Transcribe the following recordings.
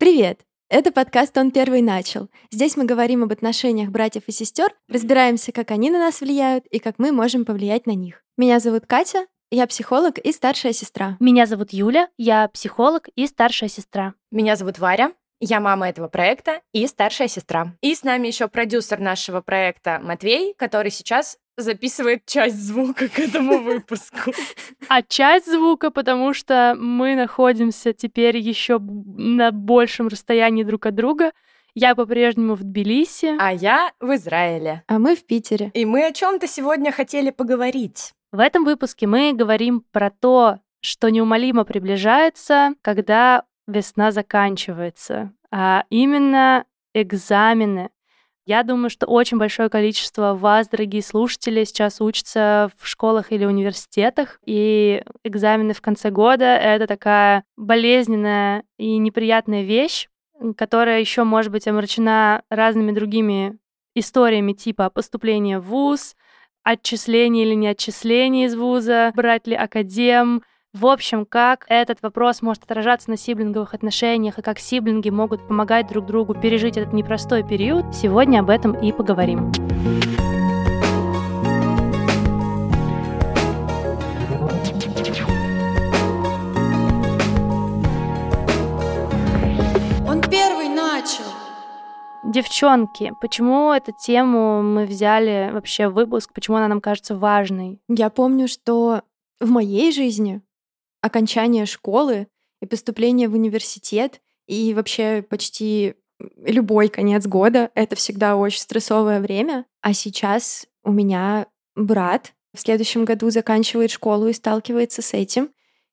Привет! Это подкаст «Он первый начал». Здесь мы говорим об отношениях братьев и сестер, разбираемся, как они на нас влияют и как мы можем повлиять на них. Меня зовут Катя, я психолог и старшая сестра. Меня зовут Юля, я психолог и старшая сестра. Меня зовут Варя, я мама этого проекта и старшая сестра. И с нами еще продюсер нашего проекта Матвей, который сейчас записывает часть звука к этому выпуску. А часть звука, потому что мы находимся теперь еще на большем расстоянии друг от друга. Я по-прежнему в Тбилиси. А я в Израиле. А мы в Питере. И мы о чем-то сегодня хотели поговорить. В этом выпуске мы говорим про то, что неумолимо приближается, когда весна заканчивается, а именно экзамены. Я думаю, что очень большое количество вас, дорогие слушатели, сейчас учатся в школах или университетах, и экзамены в конце года — это такая болезненная и неприятная вещь, которая еще может быть омрачена разными другими историями типа поступления в ВУЗ, отчисление или не отчисление из вуза, брать ли академ, в общем, как этот вопрос может отражаться на сиблинговых отношениях и как сиблинги могут помогать друг другу пережить этот непростой период, сегодня об этом и поговорим. Он первый начал. Девчонки, почему эту тему мы взяли вообще в выпуск, почему она нам кажется важной? Я помню, что в моей жизни окончание школы и поступление в университет и вообще почти любой конец года — это всегда очень стрессовое время. А сейчас у меня брат в следующем году заканчивает школу и сталкивается с этим.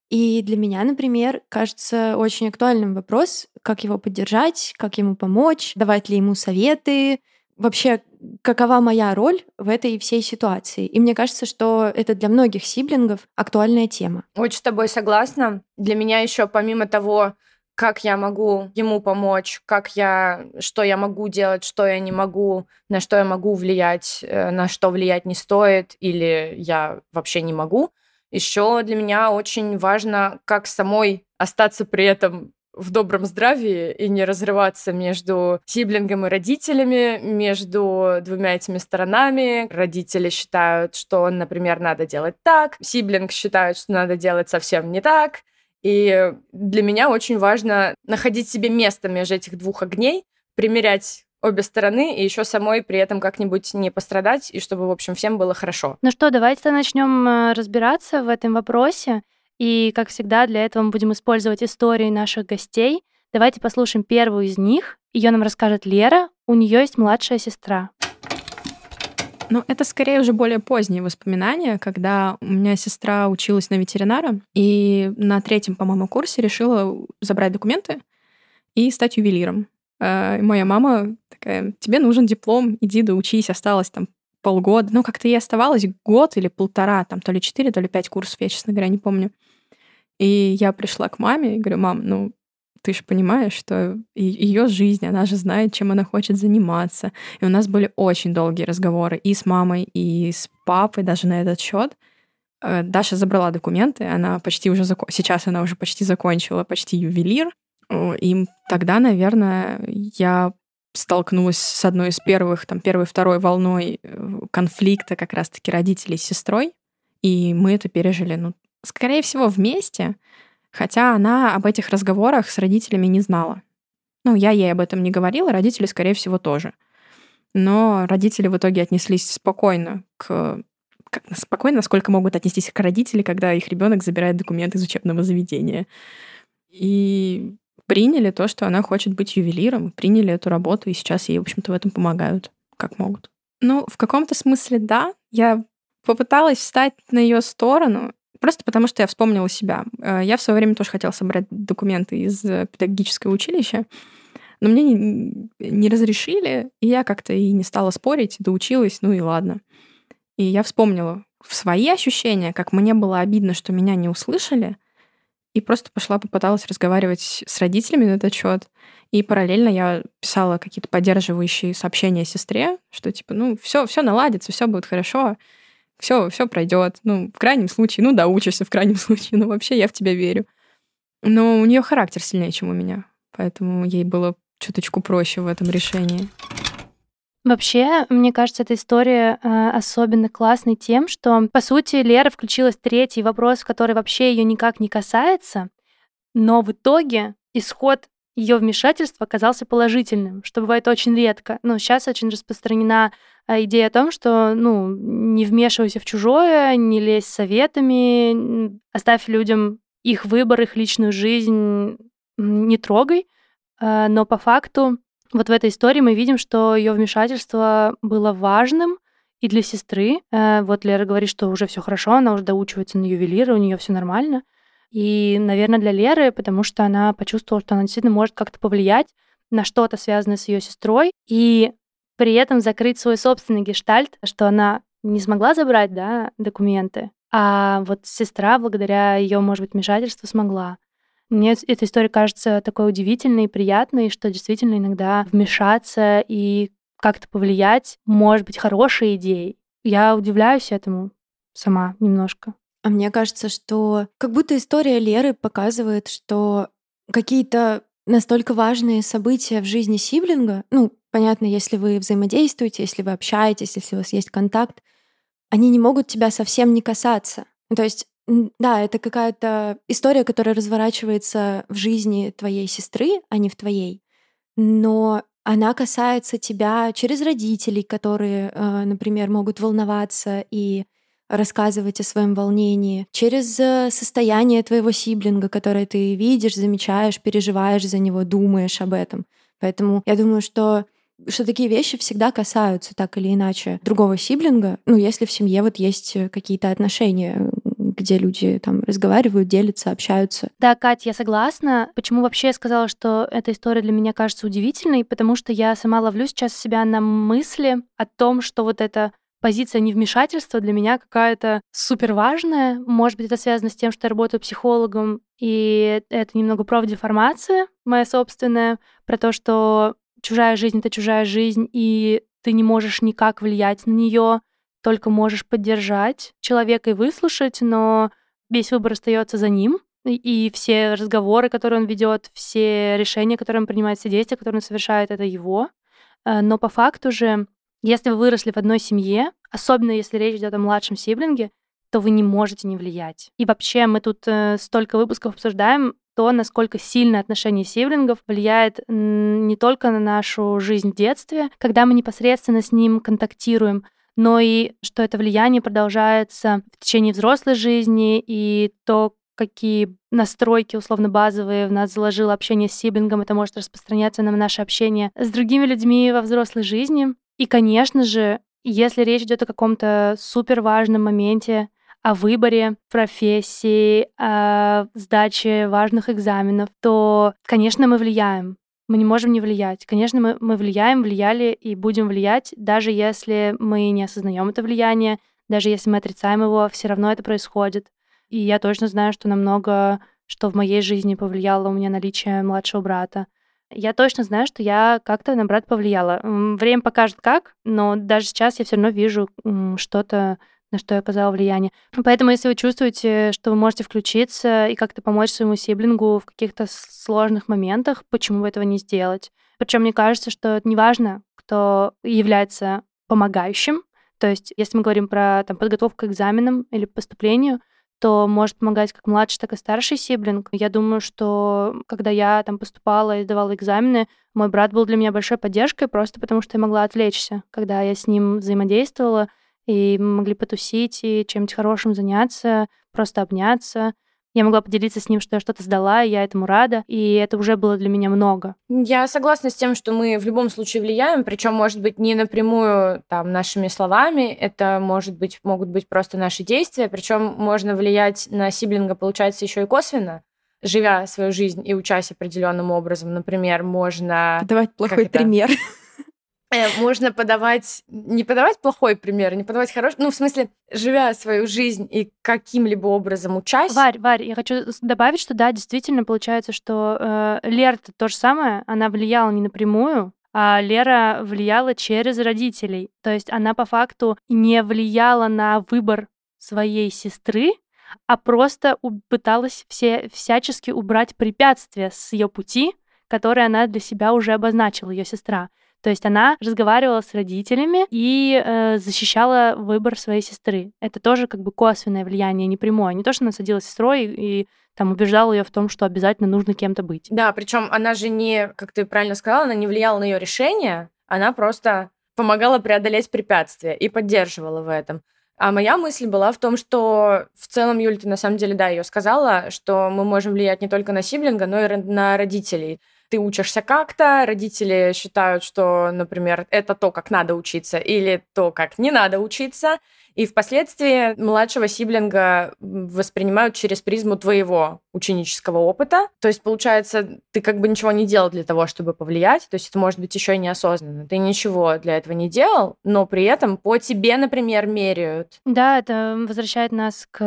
И для меня, например, кажется очень актуальным вопрос, как его поддержать, как ему помочь, давать ли ему советы, вообще, какова моя роль в этой всей ситуации. И мне кажется, что это для многих сиблингов актуальная тема. Очень с тобой согласна. Для меня еще помимо того, как я могу ему помочь, как я, что я могу делать, что я не могу, на что я могу влиять, э, на что влиять не стоит, или я вообще не могу. Еще для меня очень важно, как самой остаться при этом в добром здравии и не разрываться между сиблингом и родителями, между двумя этими сторонами. Родители считают, что, например, надо делать так, сиблинг считает, что надо делать совсем не так. И для меня очень важно находить себе место между этих двух огней, примерять обе стороны и еще самой при этом как-нибудь не пострадать, и чтобы, в общем, всем было хорошо. Ну что, давайте начнем э, разбираться в этом вопросе. И, как всегда, для этого мы будем использовать истории наших гостей. Давайте послушаем первую из них. Ее нам расскажет Лера. У нее есть младшая сестра. Ну, это скорее уже более поздние воспоминания, когда у меня сестра училась на ветеринара, и на третьем, по-моему, курсе решила забрать документы и стать ювелиром. А, моя мама такая, тебе нужен диплом, иди доучись, осталось там полгода. Ну, как-то ей оставалось год или полтора, там то ли четыре, то ли пять курсов, я, честно говоря, не помню. И я пришла к маме и говорю, мам, ну, ты же понимаешь, что ее жизнь, она же знает, чем она хочет заниматься. И у нас были очень долгие разговоры и с мамой, и с папой даже на этот счет. Э, Даша забрала документы, она почти уже закон... сейчас она уже почти закончила, почти ювелир. И тогда, наверное, я столкнулась с одной из первых, там, первой, второй волной э, конфликта как раз-таки родителей с сестрой. И мы это пережили, ну, скорее всего, вместе, хотя она об этих разговорах с родителями не знала. Ну, я ей об этом не говорила, родители, скорее всего, тоже. Но родители в итоге отнеслись спокойно к спокойно, насколько могут отнестись к родители, когда их ребенок забирает документы из учебного заведения. И приняли то, что она хочет быть ювелиром, приняли эту работу, и сейчас ей, в общем-то, в этом помогают, как могут. Ну, в каком-то смысле да. Я попыталась встать на ее сторону, Просто потому, что я вспомнила себя. Э, я в свое время тоже хотела собрать документы из э, педагогического училища, но мне не, не разрешили, и я как-то и не стала спорить, доучилась, ну и ладно. И я вспомнила в свои ощущения, как мне было обидно, что меня не услышали, и просто пошла, попыталась разговаривать с родителями на этот счет. И параллельно я писала какие-то поддерживающие сообщения сестре, что типа, ну, все, все наладится, все будет хорошо все, все пройдет. Ну, в крайнем случае, ну, доучишься в крайнем случае, но вообще я в тебя верю. Но у нее характер сильнее, чем у меня. поэтому ей было чуточку проще в этом решении. Вообще, мне кажется, эта история э, особенно классной тем, что, по сути, Лера включилась в третий вопрос, который вообще ее никак не касается, но в итоге исход ее вмешательства оказался положительным, что бывает очень редко. Ну, сейчас очень распространена э, идея о том, что, ну, не вмешивайся в чужое, не лезь советами, оставь людям их выбор, их личную жизнь, не трогай. Э, но по факту вот в этой истории мы видим, что ее вмешательство было важным и для сестры. Э, вот Лера говорит, что уже все хорошо, она уже доучивается на ювелира, у нее все нормально. И, наверное, для Леры, потому что она почувствовала, что она действительно может как-то повлиять на что-то, связанное с ее сестрой, и при этом закрыть свой собственный гештальт, что она не смогла забрать да, документы, а вот сестра, благодаря ее, может быть, вмешательству, смогла. Мне эта история кажется такой удивительной и приятной, что действительно иногда вмешаться и как-то повлиять может быть хорошей идеей. Я удивляюсь этому сама немножко. А мне кажется, что как будто история Леры показывает, что какие-то настолько важные события в жизни сиблинга, ну, понятно, если вы взаимодействуете, если вы общаетесь, если у вас есть контакт, они не могут тебя совсем не касаться. То есть да, это какая-то история, которая разворачивается в жизни твоей сестры, а не в твоей. Но она касается тебя через родителей, которые, э, например, могут волноваться и рассказывать о своем волнении, через э, состояние твоего сиблинга, которое ты видишь, замечаешь, переживаешь за него, думаешь об этом. Поэтому я думаю, что что такие вещи всегда касаются так или иначе другого сиблинга, ну, если в семье вот есть э, какие-то отношения, где люди там разговаривают, делятся, общаются. Да, Катя, я согласна. Почему вообще я сказала, что эта история для меня кажется удивительной? Потому что я сама ловлю сейчас себя на мысли о том, что вот эта позиция невмешательства для меня какая-то супер важная. Может быть, это связано с тем, что я работаю психологом, и это немного профдеформация моя собственная, про то, что чужая жизнь — это чужая жизнь, и ты не можешь никак влиять на нее, только можешь поддержать человека и выслушать, но весь выбор остается за ним. И все разговоры, которые он ведет, все решения, которые он принимает, все действия, которые он совершает, это его. Э, но по факту же, если вы выросли в одной семье, особенно если речь идет о младшем сиблинге, то вы не можете не влиять. И вообще мы тут э, столько выпусков обсуждаем то, насколько сильно отношение сиблингов влияет не только на нашу жизнь в детстве, когда мы непосредственно с ним контактируем, но и что это влияние продолжается в течение взрослой жизни, и то, какие настройки условно базовые в нас заложило общение с сиблингом, это может распространяться на наше общение с другими людьми во взрослой жизни. И, конечно же, если речь идет о каком-то супер важном моменте, о выборе профессии, о сдаче важных экзаменов, то, конечно, мы влияем мы не можем не влиять. Конечно, мы, мы влияем, влияли и будем влиять, даже если мы не осознаем это влияние, даже если мы отрицаем его, все равно это происходит. И я точно знаю, что намного, что в моей жизни повлияло у меня наличие младшего брата. Я точно знаю, что я как-то на брата повлияла. Время покажет как, но даже сейчас я все равно вижу что-то на что я оказала влияние. Поэтому, если вы чувствуете, что вы можете включиться и как-то помочь своему сиблингу в каких-то сложных моментах, почему бы этого не сделать? Причем мне кажется, что это не важно, кто является помогающим. То есть, если мы говорим про там, подготовку к экзаменам или поступлению, то может помогать как младший, так и старший сиблинг. Я думаю, что когда я там поступала и сдавала экзамены, мой брат был для меня большой поддержкой, просто потому что я могла отвлечься, когда я с ним взаимодействовала, и мы могли потусить и чем-нибудь хорошим заняться, просто обняться. Я могла поделиться с ним, что я что-то сдала, и я этому рада, и это уже было для меня много. Я согласна с тем, что мы в любом случае влияем, причем, может быть, не напрямую там нашими словами, это может быть, могут быть просто наши действия, причем можно влиять на сиблинга, получается, еще и косвенно живя свою жизнь и учась определенным образом, например, можно... Давать плохой пример. Э, можно подавать, не подавать плохой пример, не подавать хороший, ну, в смысле, живя свою жизнь и каким-либо образом учась. Варь, Варь, я хочу добавить, что да, действительно получается, что э, Лера то же самое, она влияла не напрямую, а Лера влияла через родителей. То есть она по факту не влияла на выбор своей сестры, а просто пыталась все, всячески убрать препятствия с ее пути, которые она для себя уже обозначила, ее сестра. То есть она разговаривала с родителями и э, защищала выбор своей сестры. Это тоже как бы косвенное влияние, не прямое. Не то, что она садилась с сестрой и, и там убеждала ее в том, что обязательно нужно кем-то быть. Да, причем она же не, как ты правильно сказала, она не влияла на ее решение, она просто помогала преодолеть препятствия и поддерживала в этом. А моя мысль была в том, что в целом, Юля, ты на самом деле, да, ее сказала, что мы можем влиять не только на сиблинга, но и на родителей ты учишься как-то, родители считают, что, например, это то, как надо учиться, или то, как не надо учиться, и впоследствии младшего сиблинга воспринимают через призму твоего ученического опыта. То есть, получается, ты как бы ничего не делал для того, чтобы повлиять. То есть это может быть еще и неосознанно. Ты ничего для этого не делал, но при этом по тебе, например, меряют. Да, это возвращает нас к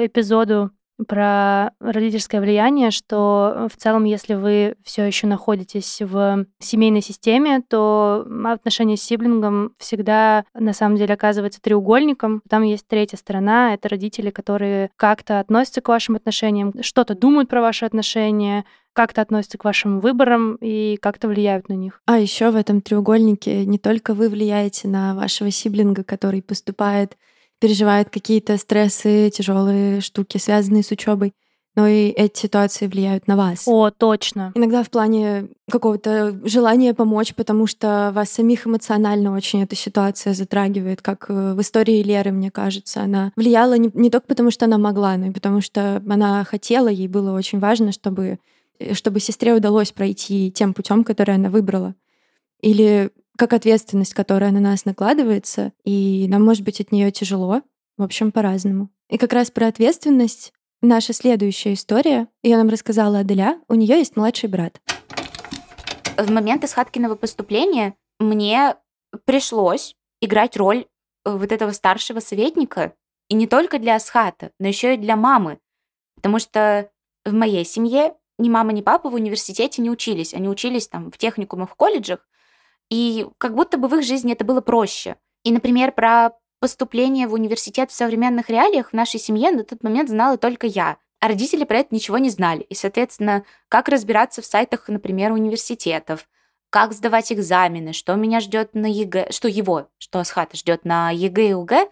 эпизоду про родительское влияние, что э, в целом, если вы все еще находитесь в семейной системе, то отношения с сиблингом всегда на самом деле оказывается треугольником. Там есть третья сторона, это родители, которые как-то относятся к вашим отношениям, что-то думают про ваши отношения, как-то относятся к вашим выборам и как-то влияют на них. А еще в этом треугольнике не только вы влияете на вашего сиблинга, который поступает переживают какие-то стрессы, тяжелые штуки, связанные с учебой, но и эти ситуации влияют на вас. О, точно. Иногда в плане какого-то желания помочь, потому что вас самих эмоционально очень эта ситуация затрагивает, как э, в истории Леры, мне кажется. Она влияла не, не только потому, что она могла, но и потому, что она хотела, ей было очень важно, чтобы, э, чтобы сестре удалось пройти тем путем, который она выбрала. Или как ответственность, которая на нас накладывается, и нам может быть от нее тяжело, в общем, по-разному. И как раз про ответственность наша следующая история. Ее нам рассказала Аделя. У нее есть младший брат. В момент Исхаткиного поступления мне пришлось играть роль вот этого старшего советника, и не только для Асхата, но еще и для мамы. Потому что в моей семье ни мама, ни папа в университете не учились. Они учились там в техникумах, в колледжах, и как будто бы в их жизни это было проще. И, например, про поступление в университет в современных реалиях в нашей семье на тот момент знала только я. А родители про это ничего не знали. И, соответственно, как разбираться в сайтах, например, университетов, как сдавать экзамены, что меня ждет на ЕГЭ, что его, что Асхата ждет на ЕГЭ и ОГЭ,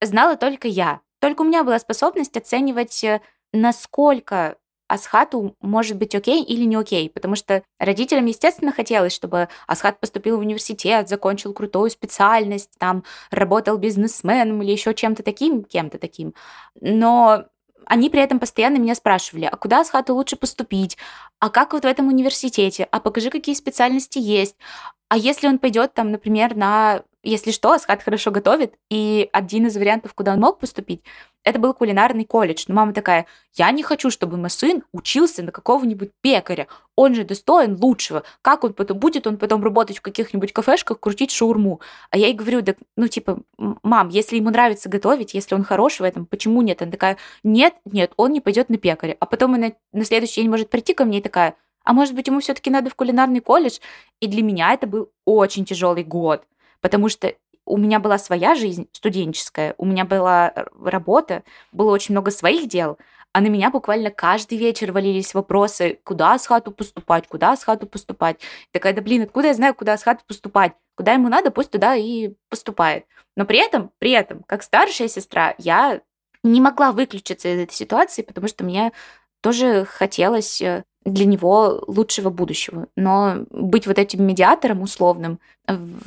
знала только я. Только у меня была способность оценивать, э, насколько Асхату может быть окей или не окей, потому что родителям, естественно, хотелось, чтобы Асхат поступил в университет, закончил крутую специальность, там работал бизнесменом или еще чем-то таким, кем-то таким. Но они при этом постоянно меня спрашивали, а куда Асхату лучше поступить, а как вот в этом университете, а покажи, какие специальности есть, а если он пойдет там, например, на если что, Асхат хорошо готовит, и один из вариантов, куда он мог поступить, это был кулинарный колледж. Но мама такая, я не хочу, чтобы мой сын учился на какого-нибудь пекаря. Он же достоин лучшего. Как он потом будет, он потом работать в каких-нибудь кафешках, крутить шаурму. А я ей говорю, да, ну типа, мам, если ему нравится готовить, если он хорош в этом, почему нет? Она такая, нет, нет, он не пойдет на пекаря. А потом она на следующий день может прийти ко мне и такая, а может быть, ему все-таки надо в кулинарный колледж? И для меня это был очень тяжелый год потому что у меня была своя жизнь студенческая, у меня была работа, было очень много своих дел, а на меня буквально каждый вечер валились вопросы, куда с хату поступать, куда с хату поступать. Такая, да блин, откуда я знаю, куда с хату поступать? Куда ему надо, пусть туда и поступает. Но при этом, при этом, как старшая сестра, я не могла выключиться из этой ситуации, потому что мне тоже хотелось э, для него лучшего будущего. Но быть вот этим медиатором условным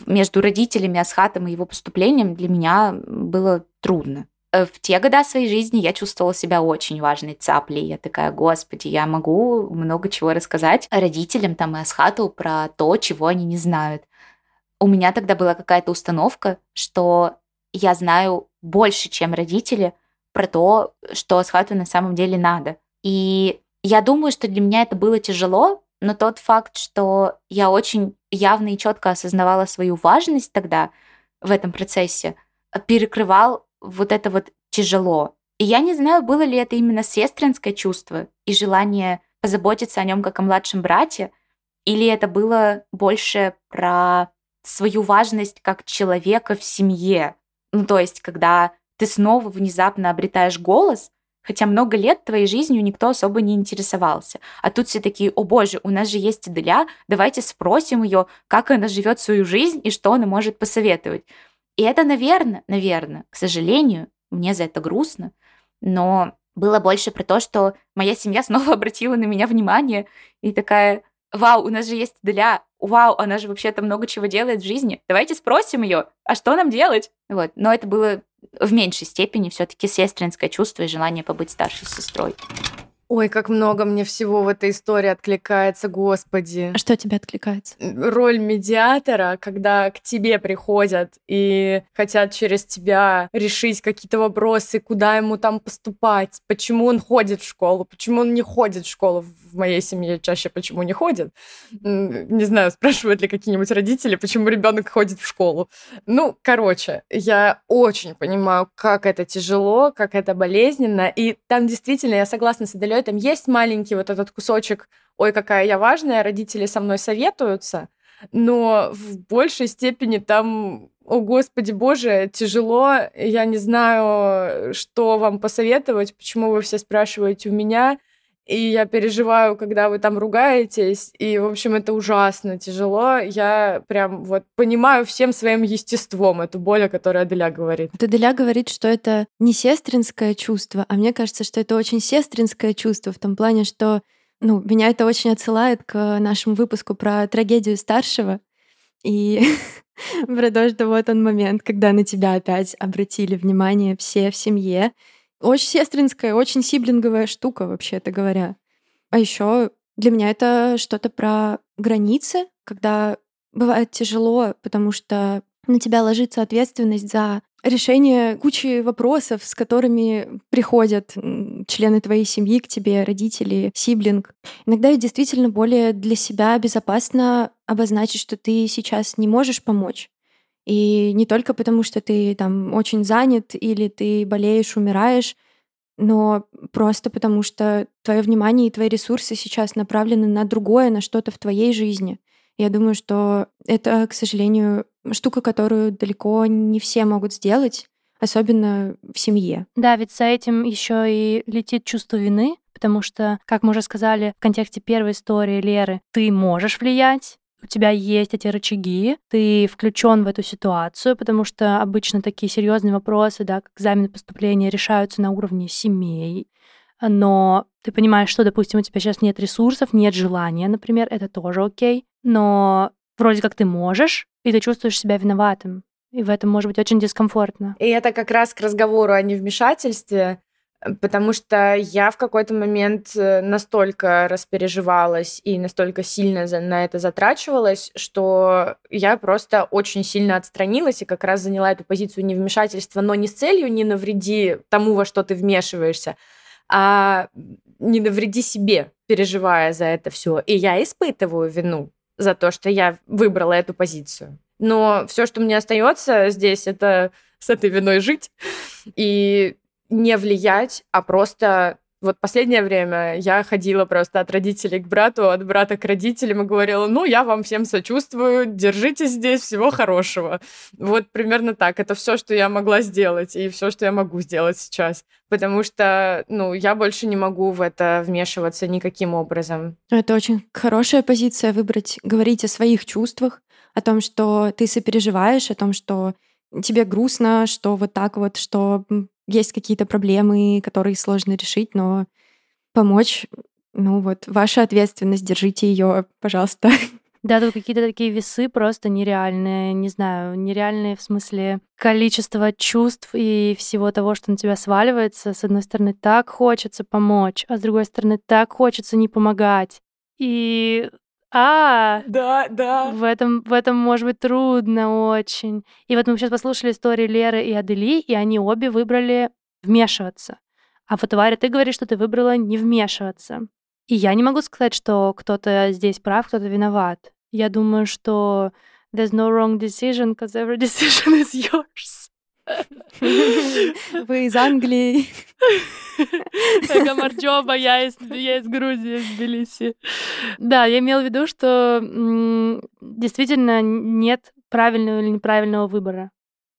между родителями, Асхатом и его поступлением для меня было трудно. Э, в те годы своей жизни я чувствовала себя очень важной цаплей. Я такая, господи, я могу много чего рассказать родителям там и Асхату про то, чего они не знают. У меня тогда была какая-то установка, что я знаю больше, чем родители, про то, что Асхату на самом деле надо. И я думаю, что для меня это было тяжело, но тот факт, что я очень явно и четко осознавала свою важность тогда в этом процессе, перекрывал вот это вот тяжело. И я не знаю, было ли это именно сестринское чувство и желание позаботиться о нем как о младшем брате, или это было больше про свою важность как человека в семье. Ну, то есть, когда ты снова внезапно обретаешь голос, Хотя много лет твоей жизнью никто особо не интересовался. А тут все такие, о боже, у нас же есть Аделя, давайте спросим ее, как она живет свою жизнь и что она может посоветовать. И это, наверное, наверное, к сожалению, мне за это грустно, но было больше про то, что моя семья снова обратила на меня внимание и такая, вау, у нас же есть Аделя, вау, она же вообще-то много чего делает в жизни, давайте спросим ее, а что нам делать? Вот, но это было в меньшей степени все-таки сестринское чувство и желание побыть старшей сестрой. Ой, как много мне всего в этой истории откликается, господи. А что тебе откликается? Роль медиатора, когда к тебе приходят и хотят через тебя решить какие-то вопросы, куда ему там поступать, почему он ходит в школу, почему он не ходит в школу. В моей семье чаще почему не ходит. Не знаю, спрашивают ли какие-нибудь родители, почему ребенок ходит в школу. Ну, короче, я очень понимаю, как это тяжело, как это болезненно. И там действительно, я согласна с Аделей, Ой, там есть маленький вот этот кусочек, ой, какая я важная, родители со мной советуются, но в большей степени там, о господи боже, тяжело, я не знаю, что вам посоветовать, почему вы все спрашиваете у меня, и я переживаю, когда вы там ругаетесь, и, в общем, это ужасно тяжело. Я прям вот понимаю всем своим естеством эту боль, о которой Аделя говорит. Вот Аделя говорит, что это не сестринское чувство, а мне кажется, что это очень сестринское чувство в том плане, что ну, меня это очень отсылает к нашему выпуску про трагедию старшего. И про то, что вот он момент, когда на тебя опять обратили внимание все в семье, очень сестринская, очень сиблинговая штука, вообще-то говоря. А еще для меня это что-то про границы, когда бывает тяжело, потому что на тебя ложится ответственность за решение кучи вопросов, с которыми приходят члены твоей семьи к тебе, родители, сиблинг. Иногда действительно более для себя безопасно обозначить, что ты сейчас не можешь помочь. И не только потому, что ты там очень занят или ты болеешь, умираешь, но просто потому, что твое внимание и твои ресурсы сейчас направлены на другое, на что-то в твоей жизни. Я думаю, что это, к сожалению, штука, которую далеко не все могут сделать, особенно в семье. Да, ведь за этим еще и летит чувство вины, потому что, как мы уже сказали в контексте первой истории Леры, ты можешь влиять, у тебя есть эти рычаги, ты включен в эту ситуацию, потому что обычно такие серьезные вопросы, да, как экзамены поступления, решаются на уровне семей. Но ты понимаешь, что, допустим, у тебя сейчас нет ресурсов, нет желания, например, это тоже окей. Но вроде как ты можешь, и ты чувствуешь себя виноватым. И в этом может быть очень дискомфортно. И это как раз к разговору о невмешательстве потому что я в какой-то момент э, настолько распереживалась и настолько сильно на это затрачивалась, что я просто очень сильно отстранилась и как раз заняла эту позицию невмешательства, но не с целью не навреди тому, во что ты вмешиваешься, а не навреди себе, переживая за это все. И я испытываю вину за то, что я выбрала эту позицию. Но все, что мне остается здесь, это с этой виной жить. И не влиять, а просто вот последнее время я ходила просто от родителей к брату, от брата к родителям и говорила, ну, я вам всем сочувствую, держитесь здесь, всего хорошего. Вот примерно так. Это все, что я могла сделать, и все, что я могу сделать сейчас. Потому что, ну, я больше не могу в это вмешиваться никаким образом. Это очень хорошая позиция выбрать, говорить о своих чувствах, о том, что ты сопереживаешь, о том, что тебе грустно, что вот так вот, что есть какие-то проблемы, которые сложно решить, но помочь, ну вот, ваша ответственность, держите ее, пожалуйста. Да, тут какие-то такие весы просто нереальные, не знаю, нереальные в смысле количества чувств и всего того, что на тебя сваливается. С одной стороны, так хочется помочь, а с другой стороны, так хочется не помогать. И а, да, да. В этом, в этом может быть трудно очень. И вот мы сейчас послушали истории Леры и Адели, и они обе выбрали вмешиваться. А вот, Варя, ты говоришь, что ты выбрала не вмешиваться. И я не могу сказать, что кто-то здесь прав, кто-то виноват. Я думаю, что there's no wrong decision, because every decision is yours. Вы из Англии. Гамарджоба, я из, я из Грузии, из Тбилиси. Да, я имела в виду, что действительно нет правильного или неправильного выбора.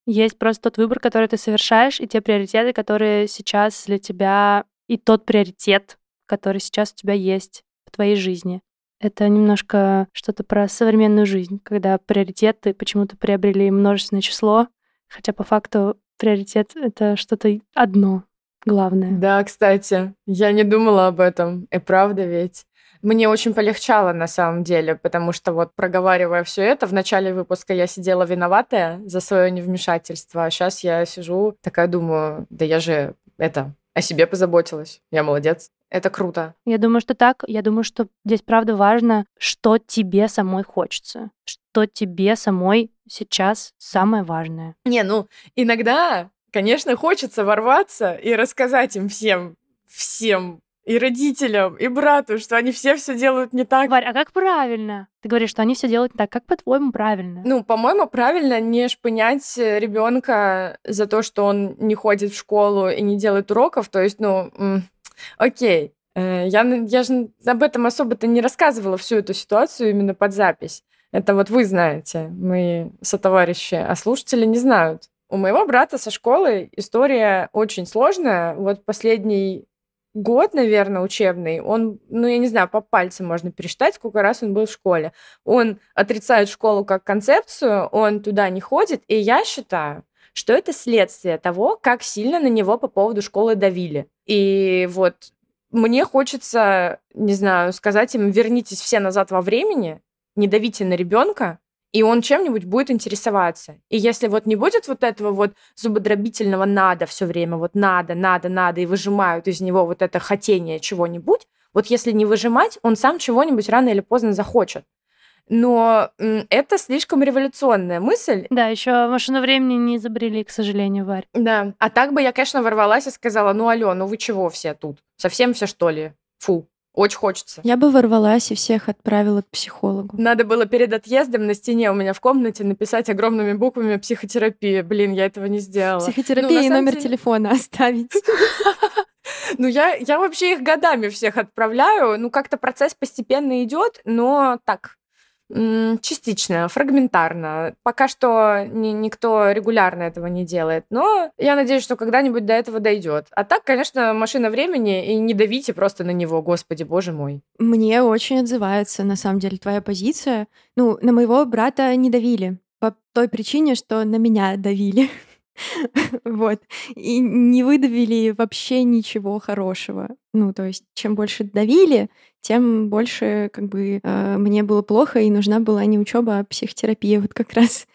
Есть просто тот выбор, который ты совершаешь, и те приоритеты, которые сейчас для тебя и тот приоритет, который сейчас у тебя есть в твоей жизни. Это немножко что-то про современную жизнь, когда приоритеты почему-то приобрели множественное число, хотя по факту приоритет — это что-то одно главное. Да, кстати, я не думала об этом. И правда ведь. Мне очень полегчало на самом деле, потому что вот проговаривая все это, в начале выпуска я сидела виноватая за свое невмешательство, а сейчас я сижу такая думаю, да я же это о себе позаботилась, я молодец. Это круто. Я думаю, что так. Я думаю, что здесь правда важно, что тебе самой хочется, что тебе самой сейчас самое важное. Не, ну, иногда, конечно, хочется ворваться и рассказать им всем, всем и родителям, и брату, что они все все делают не так. Варь, а как правильно? Ты говоришь, что они все делают не так. Как по-твоему правильно? Ну, по-моему, правильно не шпынять ребенка за то, что он не ходит в школу и не делает уроков. То есть, ну, окей. Э, я, я же об этом особо-то не рассказывала всю эту ситуацию именно под запись. Это вот вы знаете, мои сотоварищи, а слушатели не знают. У моего брата со школы история очень сложная. Вот последний год, наверное, учебный, он, ну, я не знаю, по пальцам можно пересчитать, сколько раз он был в школе. Он отрицает школу как концепцию, он туда не ходит, и я считаю, что это следствие того, как сильно на него по поводу школы давили. И вот мне хочется, не знаю, сказать им, вернитесь все назад во времени, не давите на ребенка, и он чем-нибудь будет интересоваться. И если вот не будет вот этого вот зубодробительного надо все время, вот надо, надо, надо, и выжимают из него вот это хотение чего-нибудь, вот если не выжимать, он сам чего-нибудь рано или поздно захочет. Но это слишком революционная мысль. Да, еще машину времени не изобрели, к сожалению, Варь. Да. А так бы я, конечно, ворвалась и сказала, ну, алло, ну вы чего все тут? Совсем все, что ли? Фу. Очень хочется. Я бы ворвалась и всех отправила к психологу. Надо было перед отъездом на стене у меня в комнате написать огромными буквами психотерапия. Блин, я этого не сделала. Психотерапия ну, и номер деле... телефона оставить. Ну, я, я вообще их годами всех отправляю. Ну, как-то процесс постепенно идет, но так, Частично, фрагментарно. Пока что ни, никто регулярно этого не делает. Но я надеюсь, что когда-нибудь до этого дойдет. А так, конечно, машина времени, и не давите просто на него, господи, боже мой. Мне очень отзывается, на самом деле, твоя позиция. Ну, на моего брата не давили. По той причине, что на меня давили. Вот. И не выдавили вообще ничего хорошего. Ну, то есть, чем больше давили, тем больше как бы э, мне было плохо, и нужна была не учеба, а психотерапия вот как раз.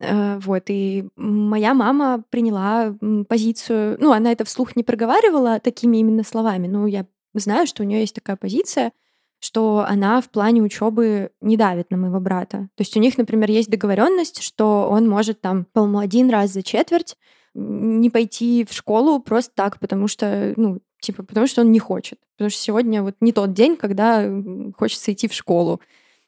Э, вот, и моя мама приняла позицию, ну, она это вслух не проговаривала такими именно словами, но я знаю, что у нее есть такая позиция, что она в плане учебы не давит на моего брата. То есть у них, например, есть договоренность, что он может там, по-моему, один раз за четверть не пойти в школу просто так, потому что, ну, типа, потому что он не хочет. Потому что сегодня вот не тот день, когда хочется идти в школу.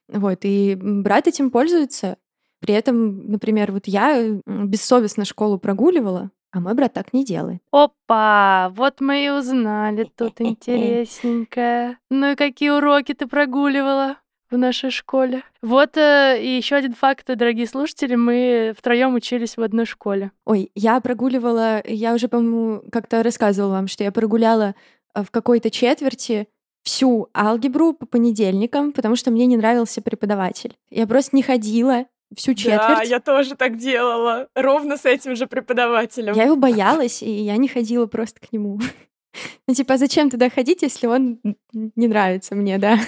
Вот, и брат этим пользуется. При этом, например, вот я бессовестно школу прогуливала, а мой брат так не делает. Опа, вот мы и узнали тут интересненькое. Ну и какие уроки ты прогуливала? В нашей школе. Вот э, и еще один факт, дорогие слушатели, мы втроем учились в одной школе. Ой, я прогуливала, я уже, по-моему, как-то рассказывала вам, что я прогуляла э, в какой-то четверти всю алгебру по понедельникам, потому что мне не нравился преподаватель. Я просто не ходила, всю четверть. Да, я тоже так делала. Ровно с этим же преподавателем. Я его боялась, и я не ходила просто к нему. Ну, типа, а зачем туда ходить, если он не нравится мне, да?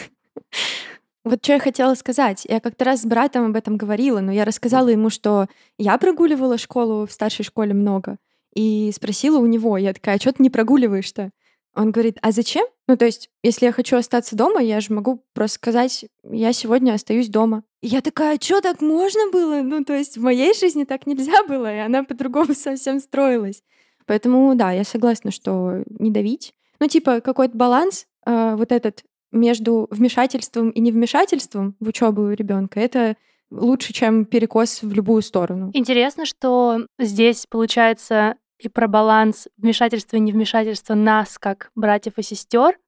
Вот что я хотела сказать. Я как-то раз с братом об этом говорила, но я рассказала ему, что я прогуливала школу в старшей школе много, и спросила у него, я такая, а что ты не прогуливаешь-то? Он говорит, а зачем? Ну, то есть, если я хочу остаться дома, я же могу просто сказать, я сегодня остаюсь дома. И я такая, что так можно было? Ну, то есть, в моей жизни так нельзя было, и она по-другому совсем строилась. Поэтому, да, я согласна, что не давить. Ну, типа, какой-то баланс, э, вот этот между вмешательством и невмешательством в учебу ребенка, это лучше, чем перекос в любую сторону. Интересно, что здесь получается и про баланс вмешательства и невмешательства нас, как братьев и сестер,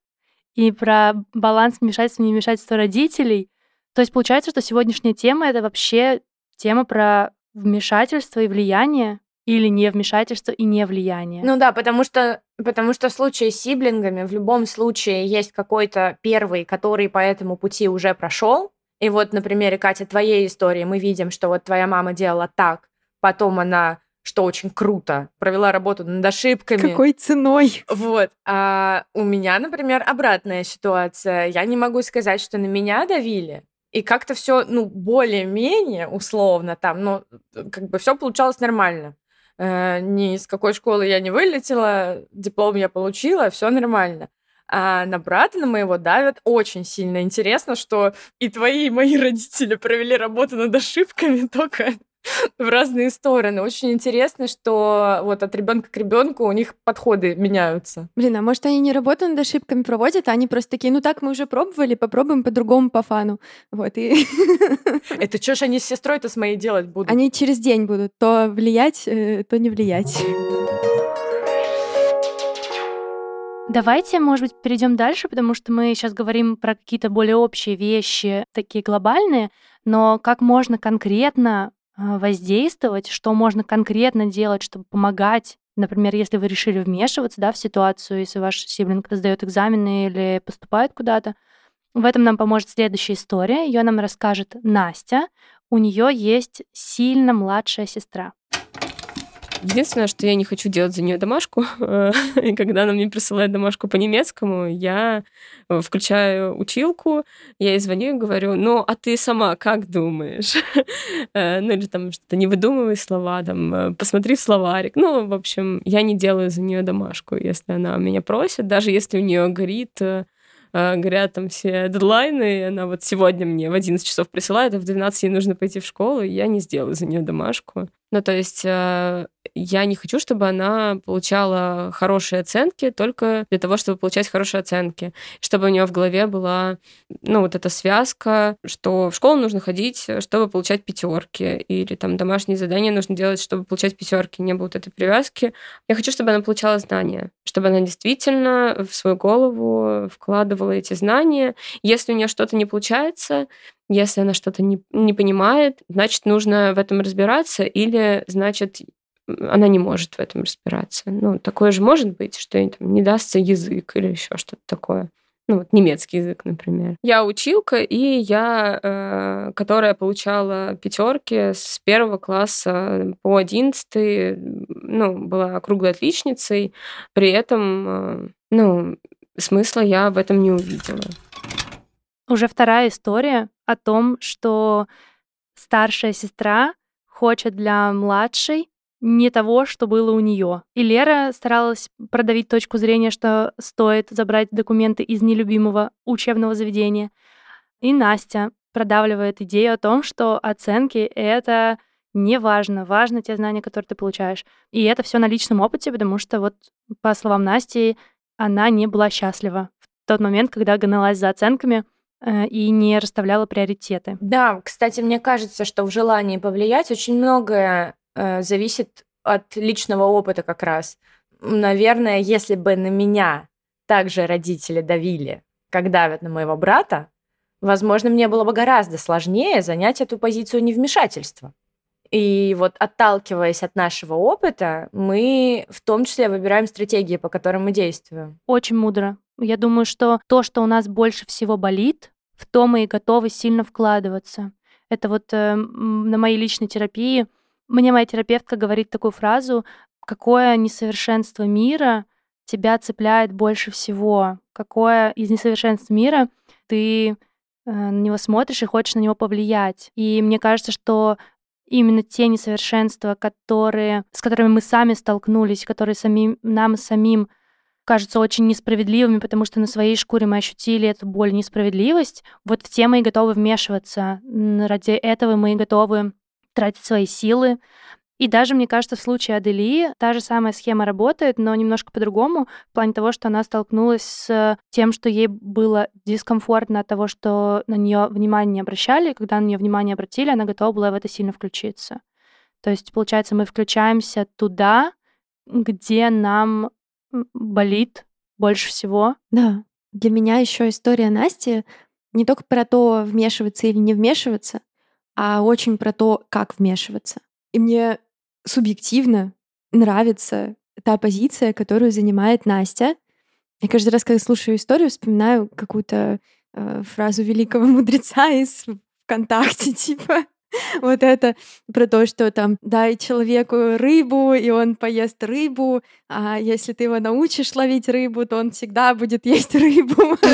и про баланс вмешательства и невмешательства родителей. То есть получается, что сегодняшняя тема — это вообще тема про вмешательство и влияние или не вмешательство и не влияние. Ну да, потому что, потому что в случае с сиблингами в любом случае есть какой-то первый, который по этому пути уже прошел. И вот на примере, Катя, твоей истории мы видим, что вот твоя мама делала так, потом она что очень круто, провела работу над ошибками. Какой ценой? Вот. А у меня, например, обратная ситуация. Я не могу сказать, что на меня давили. И как-то все, ну, более-менее условно там, но как бы все получалось нормально. Э, ни из какой школы я не вылетела, диплом я получила, все нормально. А на брата на моего давят очень сильно. Интересно, что и твои, и мои родители провели работу над ошибками, только в разные стороны. Очень интересно, что вот от ребенка к ребенку у них подходы меняются. Блин, а может они не работу над ошибками проводят, а они просто такие, ну так мы уже пробовали, попробуем по-другому по фану. Вот и... Это что ж они с сестрой-то с моей делать будут? Они через день будут то влиять, э, то не влиять. Давайте, может быть, перейдем дальше, потому что мы сейчас говорим про какие-то более общие вещи, такие глобальные, но как можно конкретно воздействовать, что можно конкретно делать, чтобы помогать Например, если вы решили вмешиваться да, в ситуацию, если ваш сиблинг сдает экзамены или поступает куда-то, в этом нам поможет следующая история. Ее нам расскажет Настя. У нее есть сильно младшая сестра. Единственное, что я не хочу делать за нее домашку, и когда она мне присылает домашку по немецкому, я э, включаю училку, я ей звоню и говорю, ну, а ты сама как думаешь? Э, ну, или там что-то не выдумывай слова, там, э, посмотри в словарик. Ну, в общем, я не делаю за нее домашку, если она меня просит, даже если у нее горит горят там все дедлайны, и она вот сегодня мне в 11 часов присылает, а в 12 ей нужно пойти в школу, и я не сделаю за нее домашку. Ну, то есть э, я не хочу, чтобы она получала хорошие оценки только для того, чтобы получать хорошие оценки. Чтобы у нее в голове была, ну, вот эта связка, что в школу нужно ходить, чтобы получать пятерки, или там домашние задания нужно делать, чтобы получать пятерки. Не было вот этой привязки. Я хочу, чтобы она получала знания, чтобы она действительно в свою голову вкладывала эти знания. Если у нее что-то не получается, если она что-то не, не понимает, значит, нужно в этом разбираться, или, значит, она не может в этом разбираться. Ну, такое же может быть, что ей там не дастся язык или еще что-то такое. Ну, вот немецкий язык, например. Я училка, и я, э, которая получала пятерки с первого класса по одиннадцатый, ну, была круглой отличницей. При этом, э, ну, смысла я в этом не увидела. Уже вторая история о том, что старшая сестра хочет для младшей не того, что было у нее. И Лера старалась продавить точку зрения, что стоит забрать документы из нелюбимого учебного заведения. И Настя продавливает идею о том, что оценки — это не важно, важно те знания, которые ты получаешь. И это все на личном опыте, потому что вот по словам Насти, она не была счастлива в тот момент, когда гналась за оценками — и не расставляла приоритеты. Да, кстати, мне кажется, что в желании повлиять очень многое э, зависит от личного опыта как раз. Наверное, если бы на меня также родители давили, как давят на моего брата, возможно, мне было бы гораздо сложнее занять эту позицию невмешательства. И вот отталкиваясь от нашего опыта, мы в том числе выбираем стратегии, по которым мы действуем. Очень мудро. Я думаю, что то, что у нас больше всего болит, в то мы и готовы сильно вкладываться. Это вот э, на моей личной терапии мне моя терапевтка говорит такую фразу, какое несовершенство мира тебя цепляет больше всего, какое из несовершенств мира ты э, на него смотришь и хочешь на него повлиять. И мне кажется, что именно те несовершенства, которые, с которыми мы сами столкнулись, которые самим, нам самим кажутся очень несправедливыми, потому что на своей шкуре мы ощутили эту боль, несправедливость, вот в те мы и готовы вмешиваться. Ради этого мы и готовы тратить свои силы. И даже, мне кажется, в случае Адели та же самая схема работает, но немножко по-другому, в плане того, что она столкнулась с тем, что ей было дискомфортно от того, что на нее внимание не обращали, и когда на нее внимание обратили, она готова была в это сильно включиться. То есть, получается, мы включаемся туда, где нам болит больше всего. Да. Для меня еще история Насти не только про то, вмешиваться или не вмешиваться, а очень про то, как вмешиваться. И мне субъективно нравится та позиция, которую занимает Настя. Я каждый раз, когда слушаю историю, вспоминаю какую-то э, фразу великого мудреца из ВКонтакте, типа вот это про то, что там дай человеку рыбу, и он поест рыбу, а если ты его научишь ловить рыбу, то он всегда будет есть рыбу.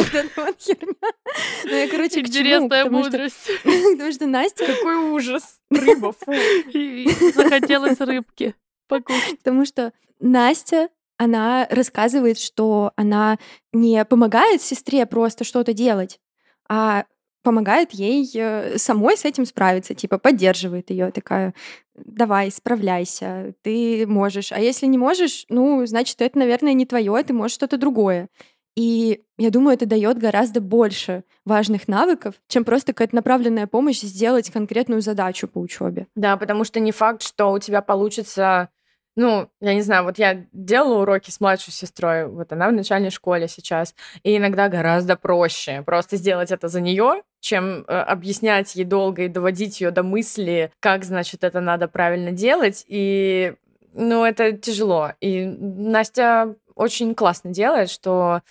Ну, я, короче? Интересная Потому что- мудрость. Потому что Настя Какой ужас. Рыба, фу. Захотелось рыбки покушать. Потому что Настя, она рассказывает, что она не помогает сестре просто что-то делать, а помогает ей э, самой с этим справиться, типа поддерживает ее, такая, давай, справляйся, ты можешь. А если не можешь, ну, значит, это, наверное, не твое, ты можешь что-то другое. И я думаю, это дает гораздо больше важных навыков, чем просто какая-то направленная помощь сделать конкретную задачу по учебе. Да, потому что не факт, что у тебя получится ну, я не знаю, вот я делала уроки с младшей сестрой, вот она в начальной школе сейчас, и иногда гораздо проще просто сделать это за нее, чем э, объяснять ей долго и доводить ее до мысли, как, значит, это надо правильно делать. И, ну, это тяжело. И Настя очень классно делает, что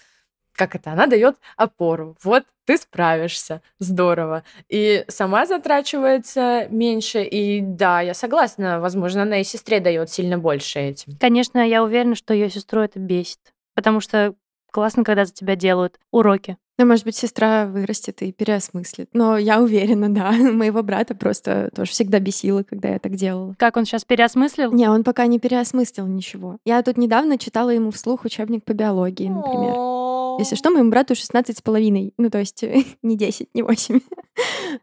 как это, она дает опору. Вот ты справишься, здорово. И сама затрачивается меньше. И да, я согласна, возможно, она и сестре дает сильно больше этим. Конечно, я уверена, что ее сестру это бесит. Потому что классно, когда за тебя делают уроки. Ну, может быть, сестра вырастет и переосмыслит. Но я уверена, да. Моего брата просто тоже всегда бесило, когда я так делала. Как он сейчас переосмыслил? Не, он пока не переосмыслил ничего. Я тут недавно читала ему вслух учебник по биологии, например. Если что, моему брату 16 с половиной. Ну, то есть не 10, не 8.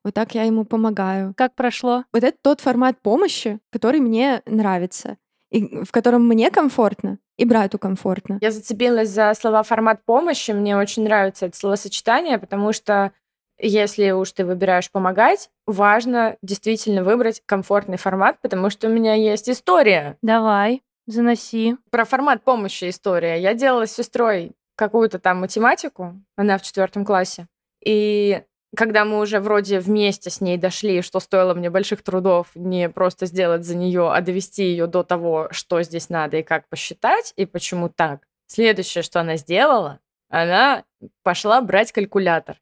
Вот так я ему помогаю. Как прошло? Вот это тот формат помощи, который мне нравится. И в котором мне комфортно, и брату комфортно. Я зацепилась за слова формат помощи. Мне очень нравится это словосочетание, потому что если уж ты выбираешь помогать, важно действительно выбрать комфортный формат, потому что у меня есть история. Давай, заноси. Про формат помощи история. Я делала с сестрой какую-то там математику, она в четвертом классе. И когда мы уже вроде вместе с ней дошли, что стоило мне больших трудов не просто сделать за нее, а довести ее до того, что здесь надо и как посчитать, и почему так. Следующее, что она сделала, она пошла брать калькулятор.